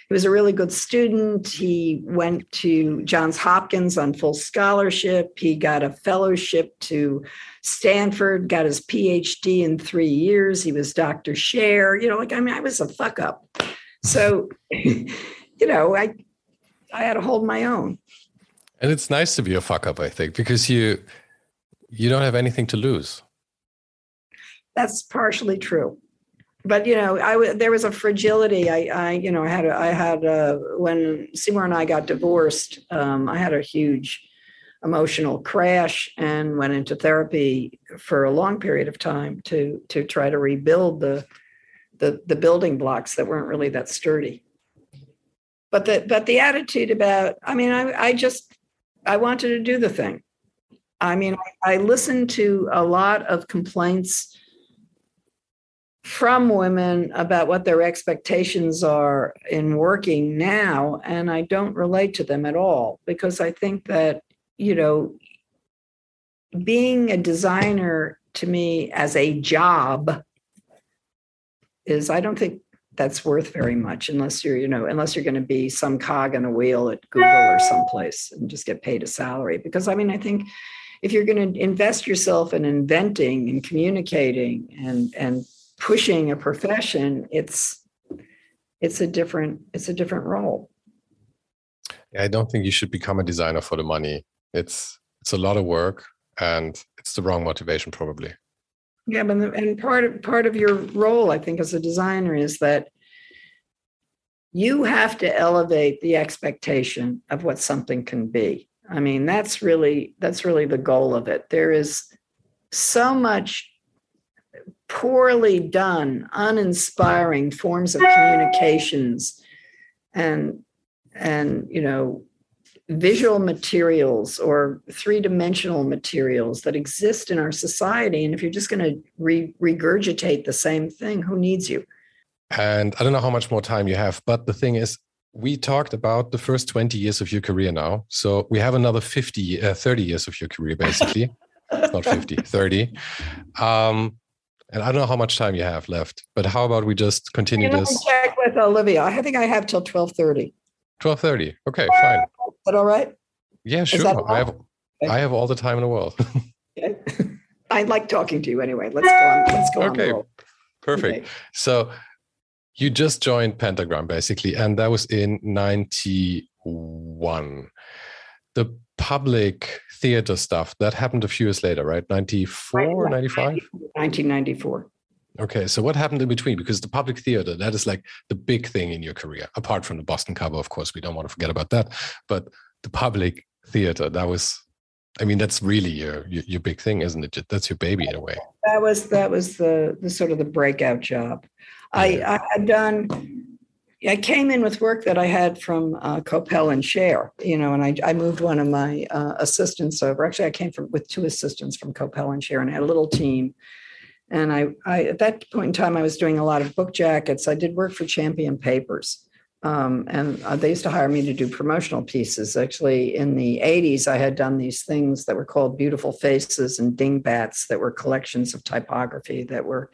B: he was a really good student. He went to Johns Hopkins on full scholarship. He got a fellowship to Stanford, got his PhD in three years. He was Dr. Scher. You know, like I mean, I was a fuck up. So, you know, I I had to hold my own.
A: And it's nice to be a fuck up, I think, because you you don't have anything to lose.
B: That's partially true. But you know, I there was a fragility. I, I you know, I had a, I had a, when Seymour and I got divorced. Um, I had a huge emotional crash and went into therapy for a long period of time to to try to rebuild the the the building blocks that weren't really that sturdy. But the but the attitude about I mean I I just I wanted to do the thing. I mean I, I listened to a lot of complaints from women about what their expectations are in working now and I don't relate to them at all because I think that you know being a designer to me as a job is I don't think that's worth very much unless you're, you know, unless you're going to be some cog in a wheel at Google or someplace and just get paid a salary. Because I mean, I think if you're going to invest yourself in inventing and communicating and and pushing a profession, it's it's a different it's a different role.
A: I don't think you should become a designer for the money. It's it's a lot of work and it's the wrong motivation probably.
B: Yeah, but the, and part of part of your role, I think, as a designer is that you have to elevate the expectation of what something can be. I mean, that's really that's really the goal of it. There is so much poorly done, uninspiring forms of communications and and you know visual materials or three dimensional materials that exist in our society. And if you're just going to re- regurgitate the same thing, who needs you?
A: And I don't know how much more time you have, but the thing is, we talked about the first 20 years of your career now. So we have another 50, uh, 30 years of your career, basically. not 50, 30. Um, And I don't know how much time you have left, but how about we just continue this?
B: Check with Olivia. I think I have till twelve thirty.
A: Twelve thirty. Okay, fine. Is
B: that all right?
A: Yeah, sure. I have okay. I have all the time in the world.
B: okay. I like talking to you anyway. Let's go on. Let's go
A: okay. on. Perfect. Okay. So you just joined Pentagram basically, and that was in 91. The public theater stuff that happened a few years later, right? 94, 95?
B: 1994.
A: Okay, so what happened in between? Because the public theater, that is like the big thing in your career, apart from the Boston cover, of course, we don't want to forget about that. But the public theater, that was I mean, that's really your, your, your big thing, isn't it? That's your baby in a way.
B: That was that was the the sort of the breakout job. Yeah. I I've done. I came in with work that I had from uh, Koppel and Scher, you know, and I, I moved one of my uh, assistants over. Actually, I came from with two assistants from Koppel and Scher, and I had a little team. And I, I at that point in time, I was doing a lot of book jackets. I did work for Champion Papers, um, and uh, they used to hire me to do promotional pieces. Actually, in the 80s, I had done these things that were called Beautiful Faces and Dingbats, that were collections of typography that were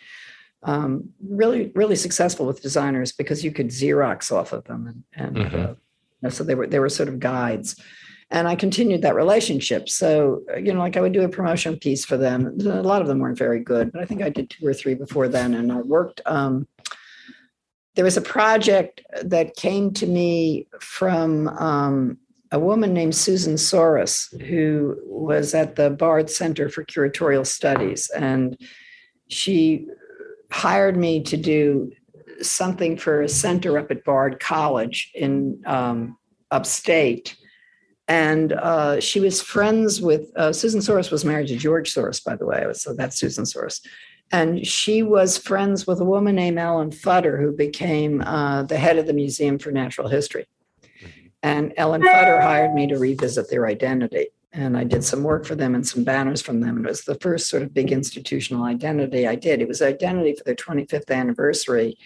B: um, really, really successful with designers because you could Xerox off of them. And, and mm-hmm. uh, so they were, they were sort of guides. And I continued that relationship. So, uh, you know, like I would do a promotion piece for them. A lot of them weren't very good, but I think I did two or three before then. And I worked. Um, there was a project that came to me from um, a woman named Susan Soros, who was at the Bard Center for Curatorial Studies. And she hired me to do something for a center up at Bard College in um, upstate. And uh, she was friends with uh, Susan Soros was married to George Soros, by the way. So that's Susan Soros. And she was friends with a woman named Ellen Futter, who became uh, the head of the Museum for Natural History. Mm-hmm. And Ellen Futter hired me to revisit their identity. And I did some work for them and some banners from them. It was the first sort of big institutional identity I did. It was identity for their 25th anniversary.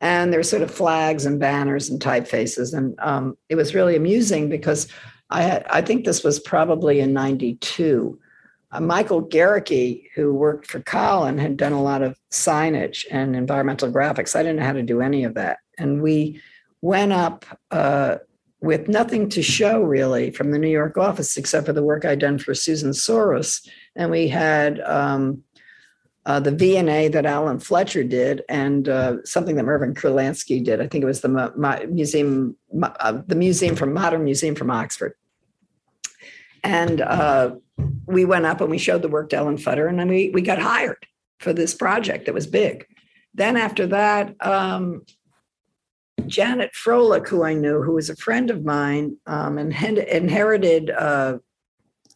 B: And there were sort of flags and banners and typefaces. And um, it was really amusing because I, had, I think this was probably in 92 uh, Michael Gericke, who worked for Colin, had done a lot of signage and environmental graphics. I didn't know how to do any of that. And we went up uh, with nothing to show really from the New York office except for the work I'd done for Susan Soros. And we had um, uh, the V&A that Alan Fletcher did and uh, something that Mervyn Kurlansky did. I think it was the museum, uh, the museum from Modern Museum from Oxford. And uh, we went up and we showed the work to Ellen Futter, and then we, we got hired for this project that was big. Then after that, um, Janet Froelich, who I knew, who was a friend of mine, um, and inherited uh,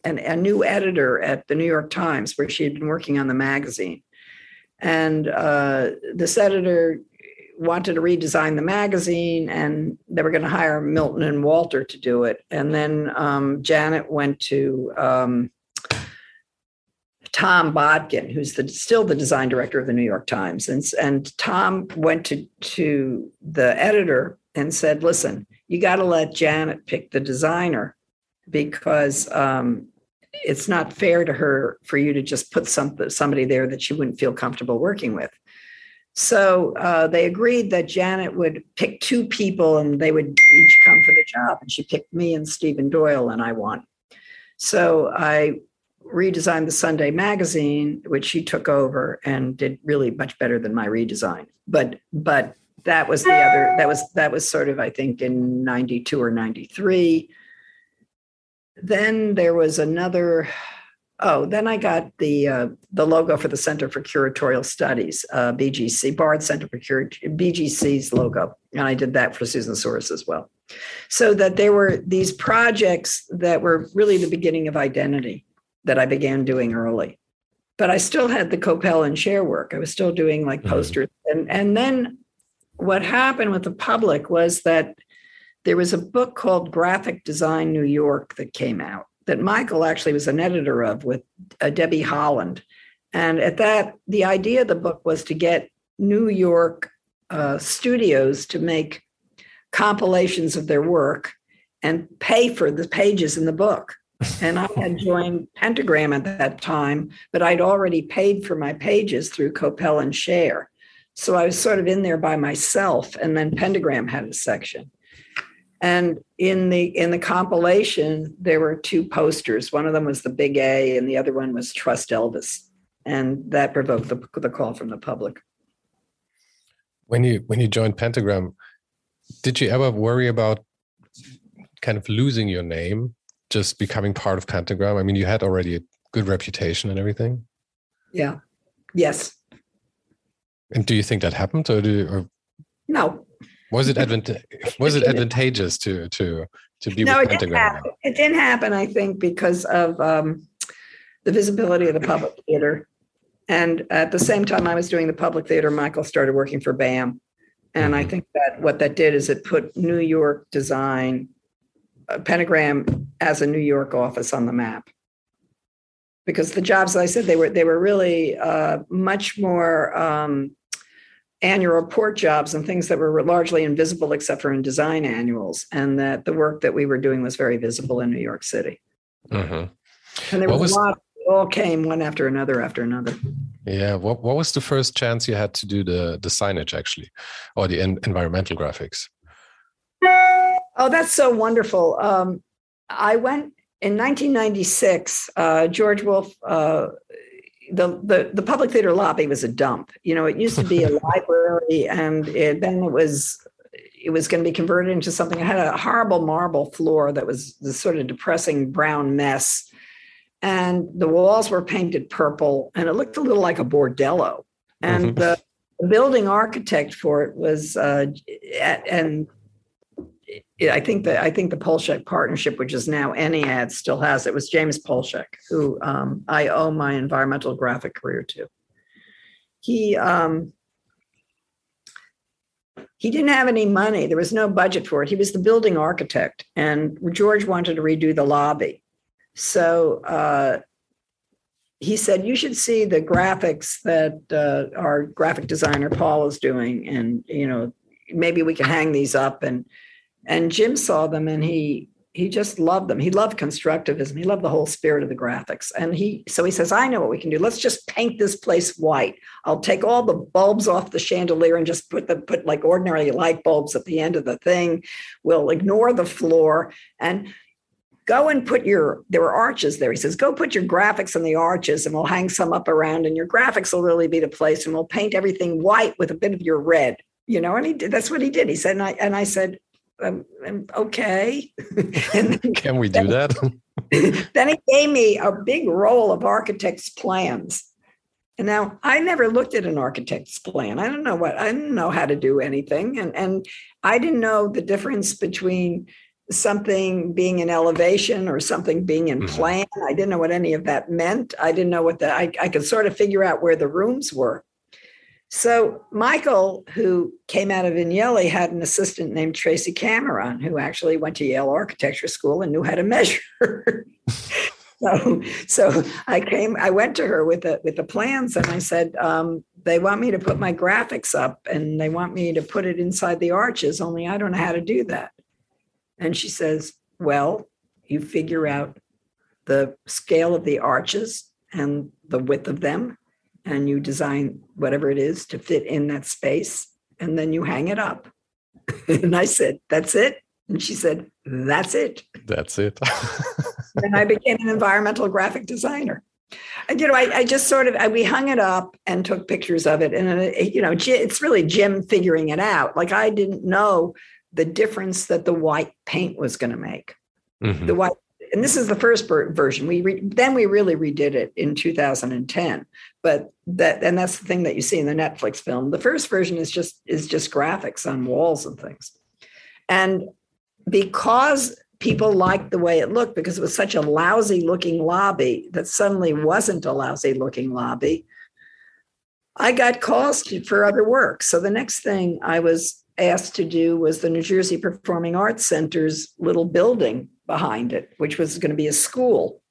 B: an, a new editor at the New York Times, where she had been working on the magazine. And uh, this editor wanted to redesign the magazine and they were going to hire Milton and Walter to do it. And then um, Janet went to um, Tom Bodkin, who's the, still the design director of the New York Times. And, and Tom went to, to the editor and said, listen, you got to let Janet pick the designer because um, it's not fair to her for you to just put some, somebody there that she wouldn't feel comfortable working with. So uh, they agreed that Janet would pick two people and they would each come for the job. And she picked me and Stephen Doyle, and I won. So I redesigned the Sunday magazine, which she took over and did really much better than my redesign. But but that was the other that was that was sort of I think in 92 or 93. Then there was another Oh, then I got the uh, the logo for the Center for Curatorial Studies, uh, BGC, Bard Center for Cur- BGC's logo, and I did that for Susan Soros as well. So that there were these projects that were really the beginning of identity that I began doing early, but I still had the Koppel and Scher work. I was still doing like mm-hmm. posters, mm-hmm. and and then what happened with the public was that there was a book called Graphic Design New York that came out that Michael actually was an editor of with uh, Debbie Holland. And at that, the idea of the book was to get New York uh, studios to make compilations of their work and pay for the pages in the book. And I had joined Pentagram at that time, but I'd already paid for my pages through Koppel and Scher. So I was sort of in there by myself. And then Pentagram had a section. And in the in the compilation, there were two posters. One of them was the big A, and the other one was Trust Elvis. And that provoked the, the call from the public.
A: When you when you joined Pentagram, did you ever worry about kind of losing your name, just becoming part of Pentagram? I mean, you had already a good reputation and everything.
B: Yeah. Yes.
A: And do you think that happened, or do or
B: no?
A: Was it advant- Was it advantageous to to to be
B: no,
A: with
B: it
A: Pentagram?
B: Didn't happen. It didn't happen. I think because of um, the visibility of the public theater, and at the same time I was doing the public theater, Michael started working for BAM, and mm-hmm. I think that what that did is it put New York design, Pentagram as a New York office on the map. Because the jobs, I said, they were they were really uh, much more um, annual report jobs and things that were largely invisible except for in design annuals, and that the work that we were doing was very visible in New York City. Mm-hmm. And there was, was, a lot. All came one after another after another.
A: Yeah. What What was the first chance you had to do the the signage actually, or the en- environmental graphics?
B: Oh, that's so wonderful. Um, I went in 1996. Uh, George Wolfe, uh, the, the the public theater lobby was a dump. You know, it used to be a library, and it, then it was it was going to be converted into something. It had a horrible marble floor that was this sort of depressing brown mess, and the walls were painted purple, and it looked a little like a bordello. And mm-hmm. the, the, building architect for it was uh, and I think that I think the Polshek partnership, which is now Ennead, still has it. Was James Polshek, who um, I owe my environmental graphic career to. He um, he didn't have any money. There was no budget for it. He was the building architect, and George wanted to redo the lobby. So uh, he said, "You should see the graphics that uh, our graphic designer Paul is doing, and you know, maybe we can hang these up and." And Jim saw them and he he just loved them. He loved constructivism. He loved the whole spirit of the graphics. And he so he says, I know what we can do. Let's just paint this place white. I'll take all the bulbs off the chandelier and just put the put like ordinary light bulbs at the end of the thing. We'll ignore the floor and go and put your there were arches there he says go put your graphics in the arches and we'll hang some up around and your graphics will really be the place and we'll paint everything white with a bit of your red you know and he did that's what he did he said and i and i said um, okay.
A: and Can we do that?
B: then he gave me a big roll of architect's plans. And now I never looked at an architect's plan. I don't know what I didn't know how to do anything. And and I didn't know the difference between something being in elevation or something being in mm-hmm. plan. I didn't know what any of that meant. I didn't know what the I, I could sort of figure out where the rooms were. So Michael, who came out of Vignelli, had an assistant named Tracy Cameron, who actually went to Yale Architecture School and knew how to measure. so, so I came, I went to her with the with the plans, and I said, um, they want me to put my graphics up, and they want me to put it inside the arches. Only I don't know how to do that. And she says, well, you figure out the scale of the arches and the width of them and you design whatever it is to fit in that space and then you hang it up. and I said, That's it. And she said, That's it.
A: That's it.
B: and I became an environmental graphic designer. And, you know, I, I just sort of, I, we hung it up and took pictures of it. And, it, uh, you know, it's really Jim figuring it out. Like I didn't know the difference that the white paint was going to make. Mm-hmm. The white and this is the first version. We re, then we really redid it in 2010. But that and that's the thing that you see in the Netflix film. The first version is just is just graphics on walls and things. And because people liked the way it looked because it was such a lousy looking lobby that suddenly wasn't a lousy looking lobby, I got calls for other work. So the next thing I was asked to do was the New Jersey Performing Arts Center's little building behind it, which was going to be a school.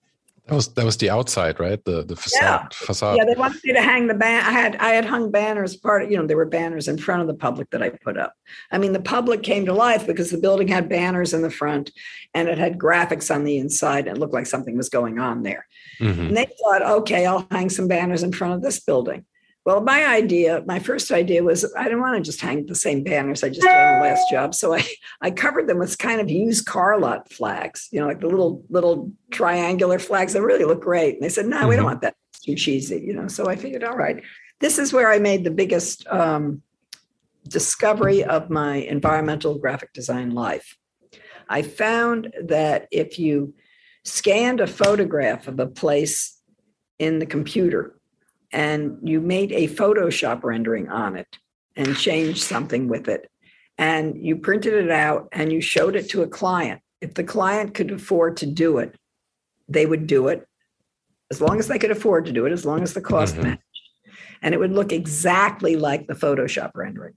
A: That was that was the outside, right? The the facade.
B: Yeah,
A: facade.
B: yeah. They wanted me to hang the ban. I had I had hung banners. Part of, you know there were banners in front of the public that I put up. I mean, the public came to life because the building had banners in the front, and it had graphics on the inside. And it looked like something was going on there. Mm-hmm. And they thought, okay, I'll hang some banners in front of this building. Well, my idea, my first idea was I didn't want to just hang the same banners I just did on the last job. So I, I covered them with kind of used car lot flags, you know, like the little little triangular flags that really look great. And they said, no, mm-hmm. we don't mm-hmm. want that. It's too cheesy, you know. So I figured, all right, this is where I made the biggest um, discovery of my environmental graphic design life. I found that if you scanned a photograph of a place in the computer and you made a Photoshop rendering on it and changed something with it. And you printed it out and you showed it to a client. If the client could afford to do it, they would do it as long as they could afford to do it, as long as the cost mm-hmm. matched. And it would look exactly like the Photoshop rendering.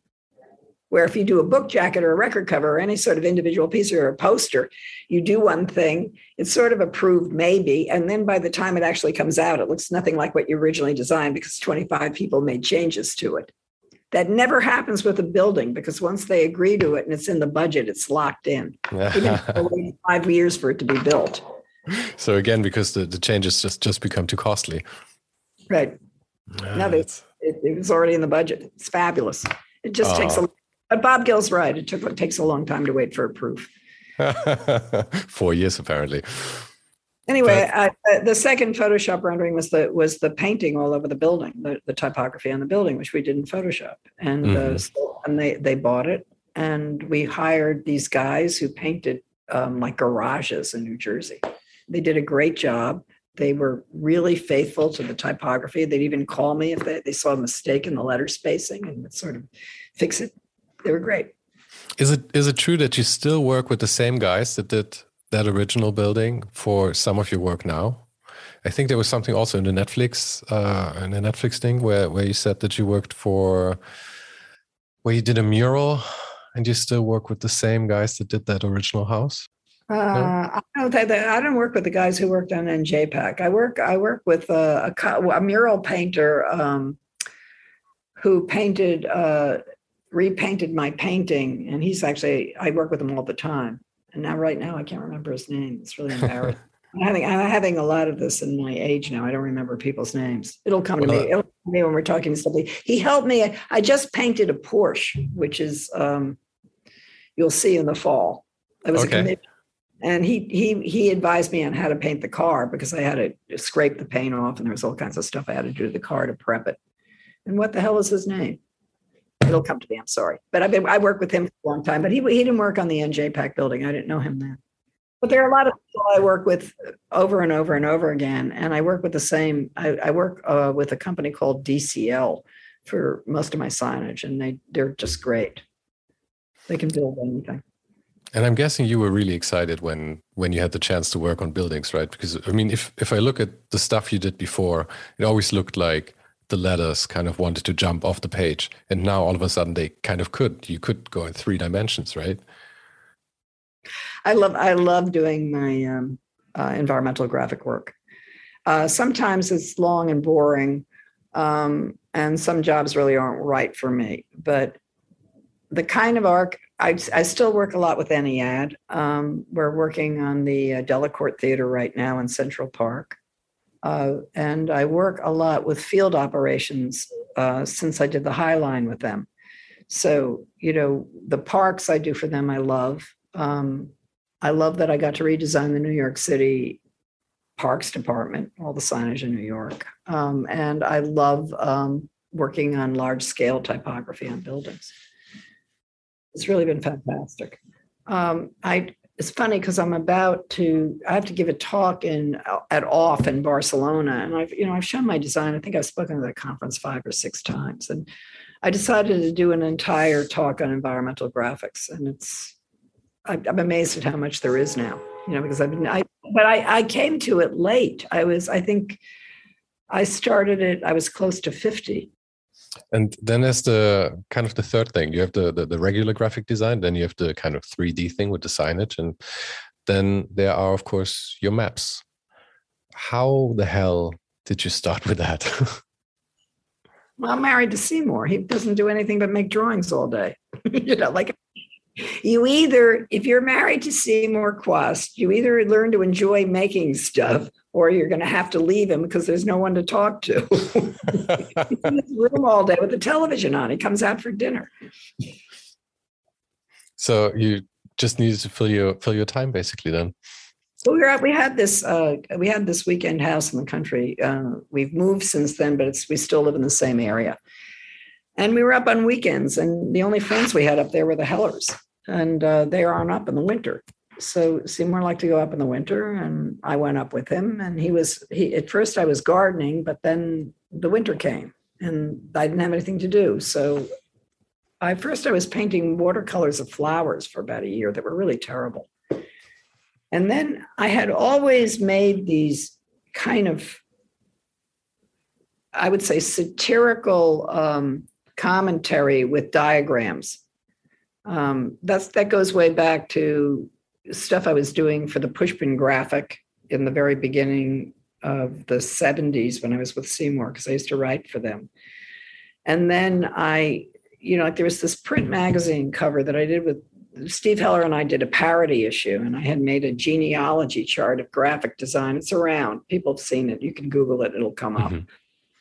B: Where if you do a book jacket or a record cover or any sort of individual piece or a poster, you do one thing, it's sort of approved maybe. And then by the time it actually comes out, it looks nothing like what you originally designed because 25 people made changes to it. That never happens with a building because once they agree to it and it's in the budget, it's locked in. Even five years for it to be built.
A: So again, because the, the changes just just become too costly.
B: Right. Ah, now it, it was already in the budget. It's fabulous. It just takes a but Bob Gill's right. It took it takes a long time to wait for a proof.
A: Four years, apparently.
B: Anyway, but, uh, the second Photoshop rendering was the was the painting all over the building, the, the typography on the building, which we did in Photoshop, and uh, mm-hmm. uh, so, and they they bought it, and we hired these guys who painted um, like garages in New Jersey. They did a great job. They were really faithful to the typography. They'd even call me if they, they saw a mistake in the letter spacing and would sort of fix it they were great.
A: Is it is it true that you still work with the same guys that did that original building for some of your work now? I think there was something also in the Netflix uh, in the Netflix thing where where you said that you worked for where you did a mural and you still work with the same guys that did that original house.
B: Uh, no? I don't I don't work with the guys who worked on NJPAC. I work I work with a, a, a mural painter um, who painted uh, repainted my painting, and he's actually I work with him all the time. And now, right now, I can't remember his name. It's really embarrassing. I'm having I'm having a lot of this in my age now. I don't remember people's names. It'll come well, to me. It'll come to me when we're talking to somebody. He helped me. I just painted a Porsche, which is um, you'll see in the fall. It was okay. a committee, and he he he advised me on how to paint the car because I had to scrape the paint off, and there was all kinds of stuff I had to do to the car to prep it. And what the hell is his name? It'll come to me. I'm sorry, but I've been I worked with him for a long time. But he he didn't work on the NJPAC building. I didn't know him then. But there are a lot of people I work with over and over and over again, and I work with the same. I, I work uh, with a company called DCL for most of my signage, and they they're just great. They can build anything.
A: And I'm guessing you were really excited when when you had the chance to work on buildings, right? Because I mean, if if I look at the stuff you did before, it always looked like the letters kind of wanted to jump off the page. And now all of a sudden they kind of could. You could go in three dimensions, right?
B: I love I love doing my um, uh, environmental graphic work. Uh, sometimes it's long and boring, um, and some jobs really aren't right for me. But the kind of arc I, I still work a lot with Ennead. Um, we're working on the uh, Delacorte Theater right now in Central Park. Uh, and I work a lot with field operations uh, since I did the High Line with them. So, you know, the parks I do for them, I love. Um, I love that I got to redesign the New York City Parks Department, all the signage in New York. Um, and I love um, working on large scale typography on buildings. It's really been fantastic. Um, I it's funny because I'm about to I have to give a talk in at OFFF in Barcelona and I've you know I've shown my design. I think I've spoken at that conference five or six times and I decided to do an entire talk on environmental graphics and it's I'm amazed at how much there is now you know because I've been I but I I came to it late. I was I think I started it I was close to 50
A: and then there's the kind of the third thing. You have the, the, the regular graphic design, then you have the kind of 3D thing with the signage, and then there are of course your maps. how the hell did you start with that?
B: well, I'm married to Seymour. He doesn't do anything but make drawings all day. you know, like you either, if you're married to Seymour Chwast, you either learn to enjoy making stuff or you're going to have to leave him because there's no one to talk to. He's in his room all day with the television on. He comes out for dinner.
A: So you just needed to fill your fill your time basically then.
B: So we were at, we had this uh, we had this weekend house in the country. Uh, we've moved since then, but it's we still live in the same area. And we were up on weekends, and the only friends we had up there were the Hellers, and uh, they aren't up in the winter. So Seymour liked to go up in the winter, and I went up with him. And he was he at first I was gardening, but then the winter came, and I didn't have anything to do. So I first I was painting watercolors of flowers for about a year that were really terrible. And then I had always made these kind of, I would say, satirical um, commentary with diagrams. Um, that's that goes way back to stuff I was doing for the Pushpin graphic in the very beginning of the 70s when I was with Seymour, because I used to write for them. And then I you know, like there was this print magazine cover that I did with Steve Heller and I did a parody issue, and I had made a genealogy chart of graphic design. It's around. People have seen it. You can Google it, it'll come up. Mm-hmm.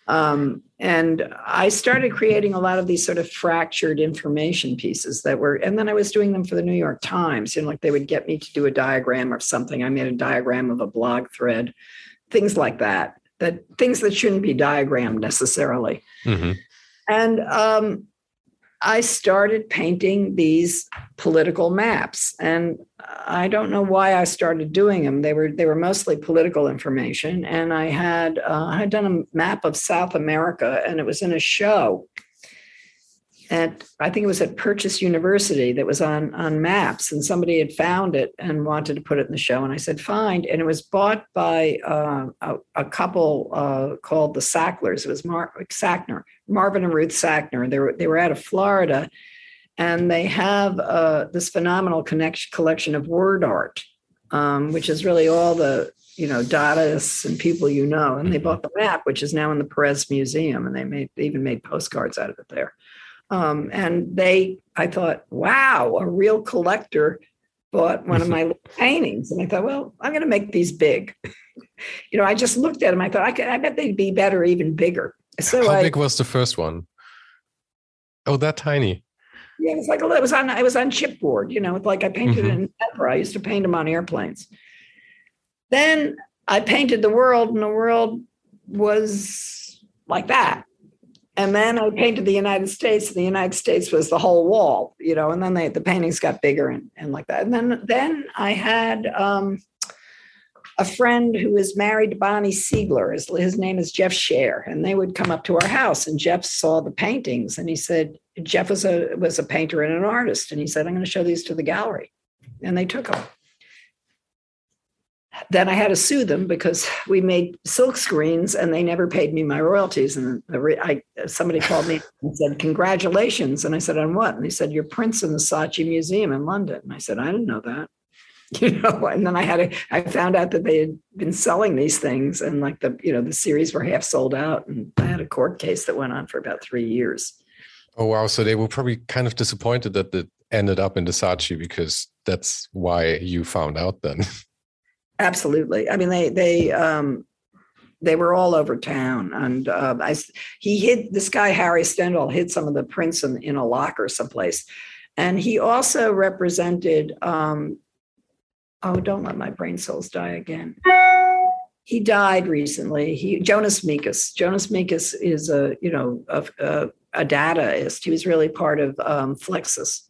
B: Um, and I started creating a lot of these sort of fractured information pieces that were, and then I was doing them for the New York Times. You know, like they would get me to do a diagram or something. I made a diagram of a blog thread, things like that, that things that shouldn't be diagrammed necessarily. Mm-hmm. And um, I started painting these political maps, and I don't know why I started doing them. They were they were mostly political information, and I had uh, I had done a map of South America, and it was in a show at I think it was at Purchase University that was on on maps, and somebody had found it and wanted to put it in the show, and I said fine, and it was bought by uh, a, a, couple uh, called the Sacklers. It was Mar- Sackner, Marvin and Ruth Sackner. They were they were out of Florida, and they have uh, this phenomenal connection collection of word art, um, which is really all the you know Dadaists and people you know, and they bought the map, which is now in the Perez Museum, and they made they even made postcards out of it there. Um, and they, I thought, wow, a real collector bought one of my paintings. And I thought, well, I'm going to make these big. you know, I just looked at them. I thought, I, could, I bet they'd be better, even bigger. So
A: how
B: I,
A: big was the first one? Oh, that tiny.
B: Yeah, it was like it was on it was on chipboard. You know, it's like I painted mm-hmm. in paper. I used to paint them on airplanes. Then I painted the world, and the world was like that. And then I painted the United States, and the United States was the whole wall, you know. And then they, the paintings got bigger and, and like that. And then then I had um, a friend who is married to Bonnie Siegler. His, his name is Jeff Scher, and they would come up to our house. And Jeff saw the paintings, and he said Jeff was a was a painter and an artist, and he said I'm going to show these to the gallery, and they took them then I had to sue them because we made silk screens and they never paid me my royalties. And I, somebody called me and said, Congratulations. And I said, On what? And they said, Your prints in the Saatchi Museum in London. And I said, I didn't know that. You know, and then I had to, I found out that they had been selling these things and like the, you know, the series were half sold out. And I had a court case that went on for about three years.
A: Oh, wow. So they were probably kind of disappointed that it ended up in the Saatchi because that's why you found out then.
B: Absolutely. I mean, they they um, they were all over town, and uh, I he hid this guy Harry Stendhal hid some of the prints in, in a locker someplace, and he also represented. Um, oh, don't let my brain cells die again. He died recently. He Jonas Mekas. Jonas Mekas is a you know a, a, a Dadaist. He was really part of um, Fluxus,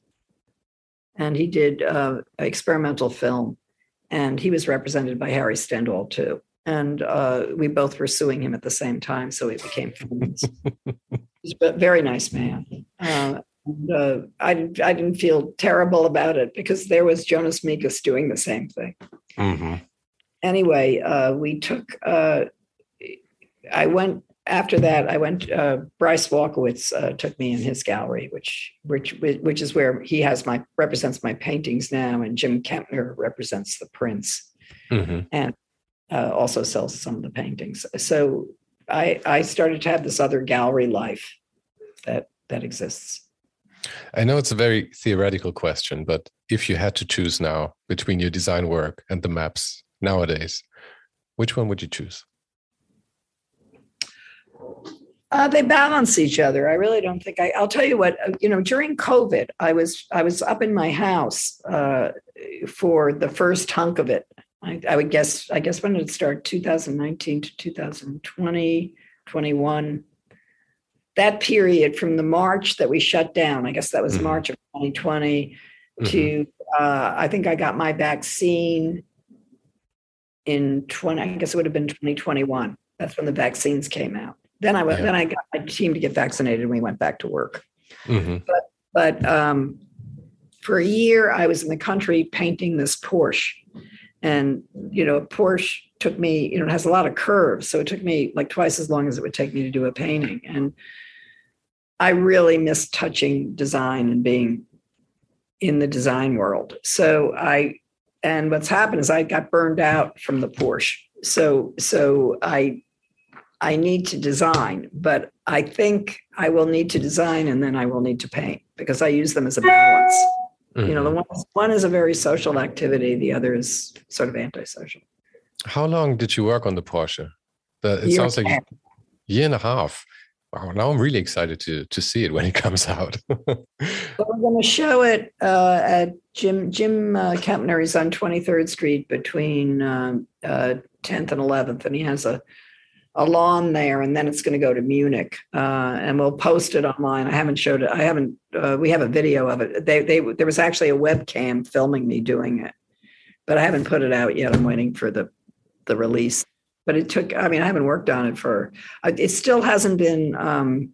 B: and he did uh, experimental film and he was represented by Harry Stendhal too. And uh, we both were suing him at the same time, so we became friends. He's a very nice man. Uh, and, uh, I, I didn't feel terrible about it because there was Jonas Mekas doing the same thing. Mm-hmm. Anyway, uh, we took, uh, I went after that, I went. Uh, Bryce Wolkowitz uh, took me in his gallery, which which which is where he has my represents my paintings now, and Jim Kempner represents the prints. Mm-hmm. And uh, also sells some of the paintings. So I I started to have this other gallery life that that exists.
A: I know it's a very theoretical question, but if you had to choose now between your design work and the maps nowadays, which one would you choose?
B: Uh, they balance each other. I really don't think I. I'll tell you what. Uh, you know, during COVID, I was I was up in my house uh, for the first hunk of it. I, I, would guess. I guess when did it start? 2019 to 2020, 21. That period from the March that we shut down. I guess that was mm-hmm. March of 2020 mm-hmm. to. Uh, I think I got my vaccine in 20. I guess it would have been 2021. That's when the vaccines came out. Then I went. Yeah. Then I got my team to get vaccinated, and we went back to work. Mm-hmm. But but um, for a year, I was in the country painting this Porsche, and you know, Porsche took me. You know, it has a lot of curves, so it took me like twice as long as it would take me to do a painting. And I really miss touching design and being in the design world. So I and what's happened is I got burned out from the Porsche. So so I I need to design, but I think I will need to design and then I will need to paint because I use them as a balance. Mm-hmm. You know, the mm-hmm. one, one is a very social activity, the other is sort of antisocial.
A: How long did you work on the Porsche? The, it year sounds like a year and a half. Wow, now I'm really excited to to see it when it comes out.
B: well, we're going to show it uh, at Jim Jim uh, Kempner is on 23rd Street between um, uh, 10th and 11th, and he has a a lawn there, and then it's going to go to Munich, uh, and we'll post it online. I haven't showed it. I haven't. Uh, we have a video of it. They, they, there was actually a webcam filming me doing it, but I haven't put it out yet. I'm waiting for the, the release. But it took. I mean, I haven't worked on it for. It still hasn't been. Um,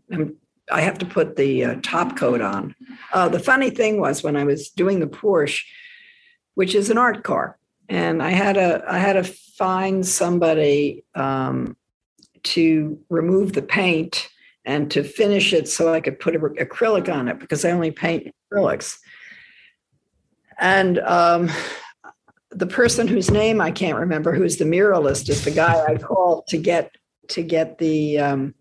B: I have to put the uh, top coat on. Uh, the funny thing was when I was doing the Porsche, which is an art car, and I had a I had to find somebody. Um, to remove the paint and to finish it so I could put acrylic on it because I only paint acrylics. And um, the person whose name I can't remember, who's the muralist, is the guy I called to get to get the um,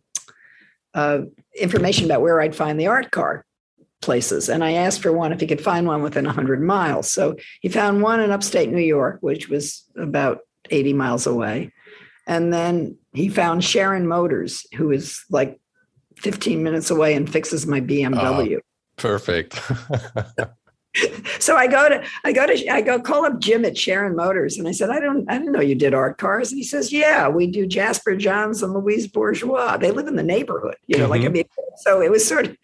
B: uh, information about where I'd find the art car places. And I asked for one if he could find one within 100 miles. So he found one in upstate New York, which was about 80 miles away. And then he found Sharon Motors, who is like 15 minutes away and fixes my BMW. Oh,
A: perfect.
B: so I go to I go to I go call up Jim at Sharon Motors and I said I don't I didn't know you did art cars and he says yeah we do Jasper Johns and Louise Bourgeois they live in the neighborhood you know mm-hmm. like I mm-hmm. mean so it was sort of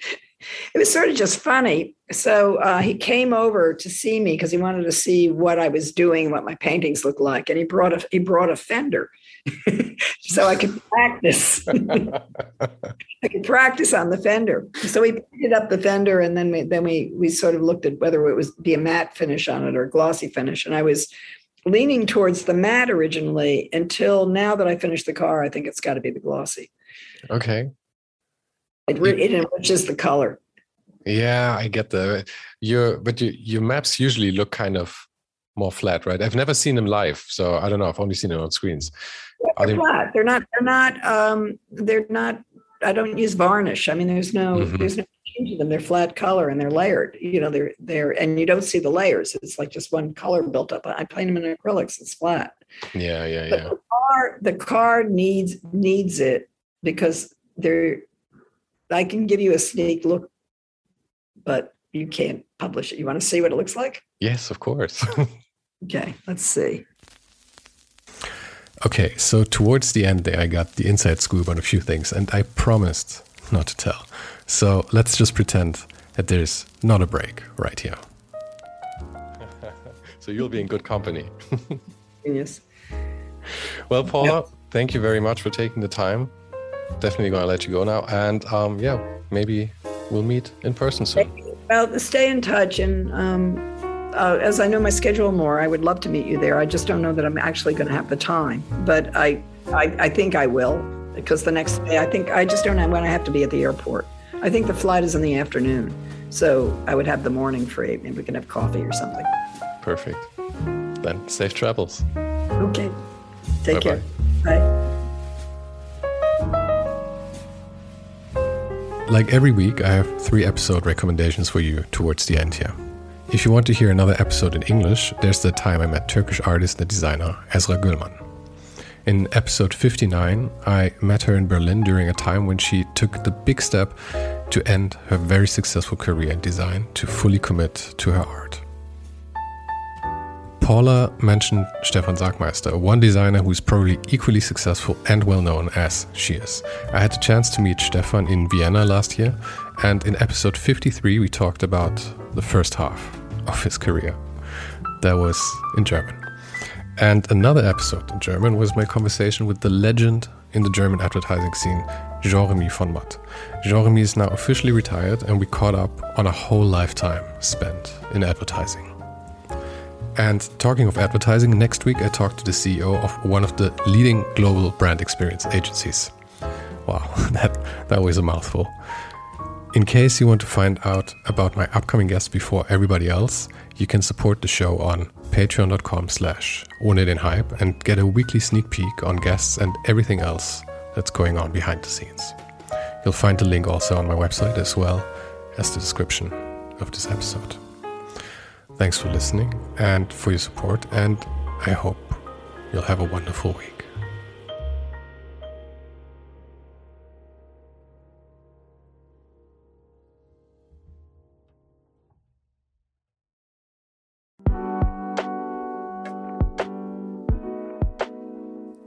B: it was sort of just funny so uh, he came over to see me because he wanted to see what I was doing what my paintings looked like and he brought a he brought a fender so I could practice. I could practice on the fender. So we painted up the fender, and then we then we we sort of looked at whether it was be a matte finish on it or a glossy finish. And I was leaning towards the matte originally until now that I finished the car, I think it's got to be the glossy.
A: Okay.
B: It, it enriches the color.
A: Yeah, I get the your but your your maps usually look kind of more flat, right? I've never seen them live, so I don't know. I've only seen it on screens.
B: They're they... flat. They're not. They're not. Um, they're not. I don't use varnish. I mean, there's no. Mm-hmm. There's no change in them. They're flat color and they're layered. You know, they're they're and you don't see the layers. It's like just one color built up. I paint them in acrylics. It's flat.
A: Yeah, yeah, but yeah.
B: The car, the car needs needs it because they're. I can give you a sneak look, but you can't publish it. You want to see what it looks like?
A: Yes, of course.
B: okay, let's see.
A: Okay, so towards the end there, I got the inside scoop on a few things, and I promised not to tell. So let's just pretend that there's not a break right here. so you'll be in good company.
B: yes.
A: Well, Paula, thank you very much for taking the time. Definitely going to let you go now. And um, yeah, maybe we'll meet in person soon.
B: Well, stay in touch and um, uh, as I know my schedule more, I would love to meet you there. I just don't know that I'm actually going to have the time, but I, I, I think I will because the next day I think I just don't know when I have to be at the airport. I think the flight is in the afternoon, so I would have the morning free. Maybe we can have coffee or something.
A: Perfect. Then safe travels.
B: Okay. Take
C: bye
B: care. Bye.
C: Like every week, I have three episode recommendations for you towards the end here. If you want to hear another episode in English, there's the time I met Turkish artist and designer Esra Gülmen. In episode 59, I met her in Berlin during a time when she took the big step to end her very successful career in design to fully commit to her art. Paula mentioned Stefan Sagmeister, one designer who's probably equally successful and well known as she is. I had the chance to meet Stefan in Vienna last year, and in episode 53, we talked about the first half of his career. That was in German. And another episode in German was my conversation with the legend in the German advertising scene, Jean-Remy von Matt. Jean-Remy is now officially retired, and we caught up on a whole lifetime spent in advertising. And talking of advertising, next week I talked to the CEO of one of the leading global brand experience agencies. Wow, that, that was a mouthful. In case you want to find out about my upcoming guests before everybody else, you can support the show on patreon.com slash hype and get a weekly sneak peek on guests and everything else that's going on behind the scenes. You'll find the link also on my website as well as the description of this episode. Thanks for listening and for your support, and I hope you'll have a wonderful week.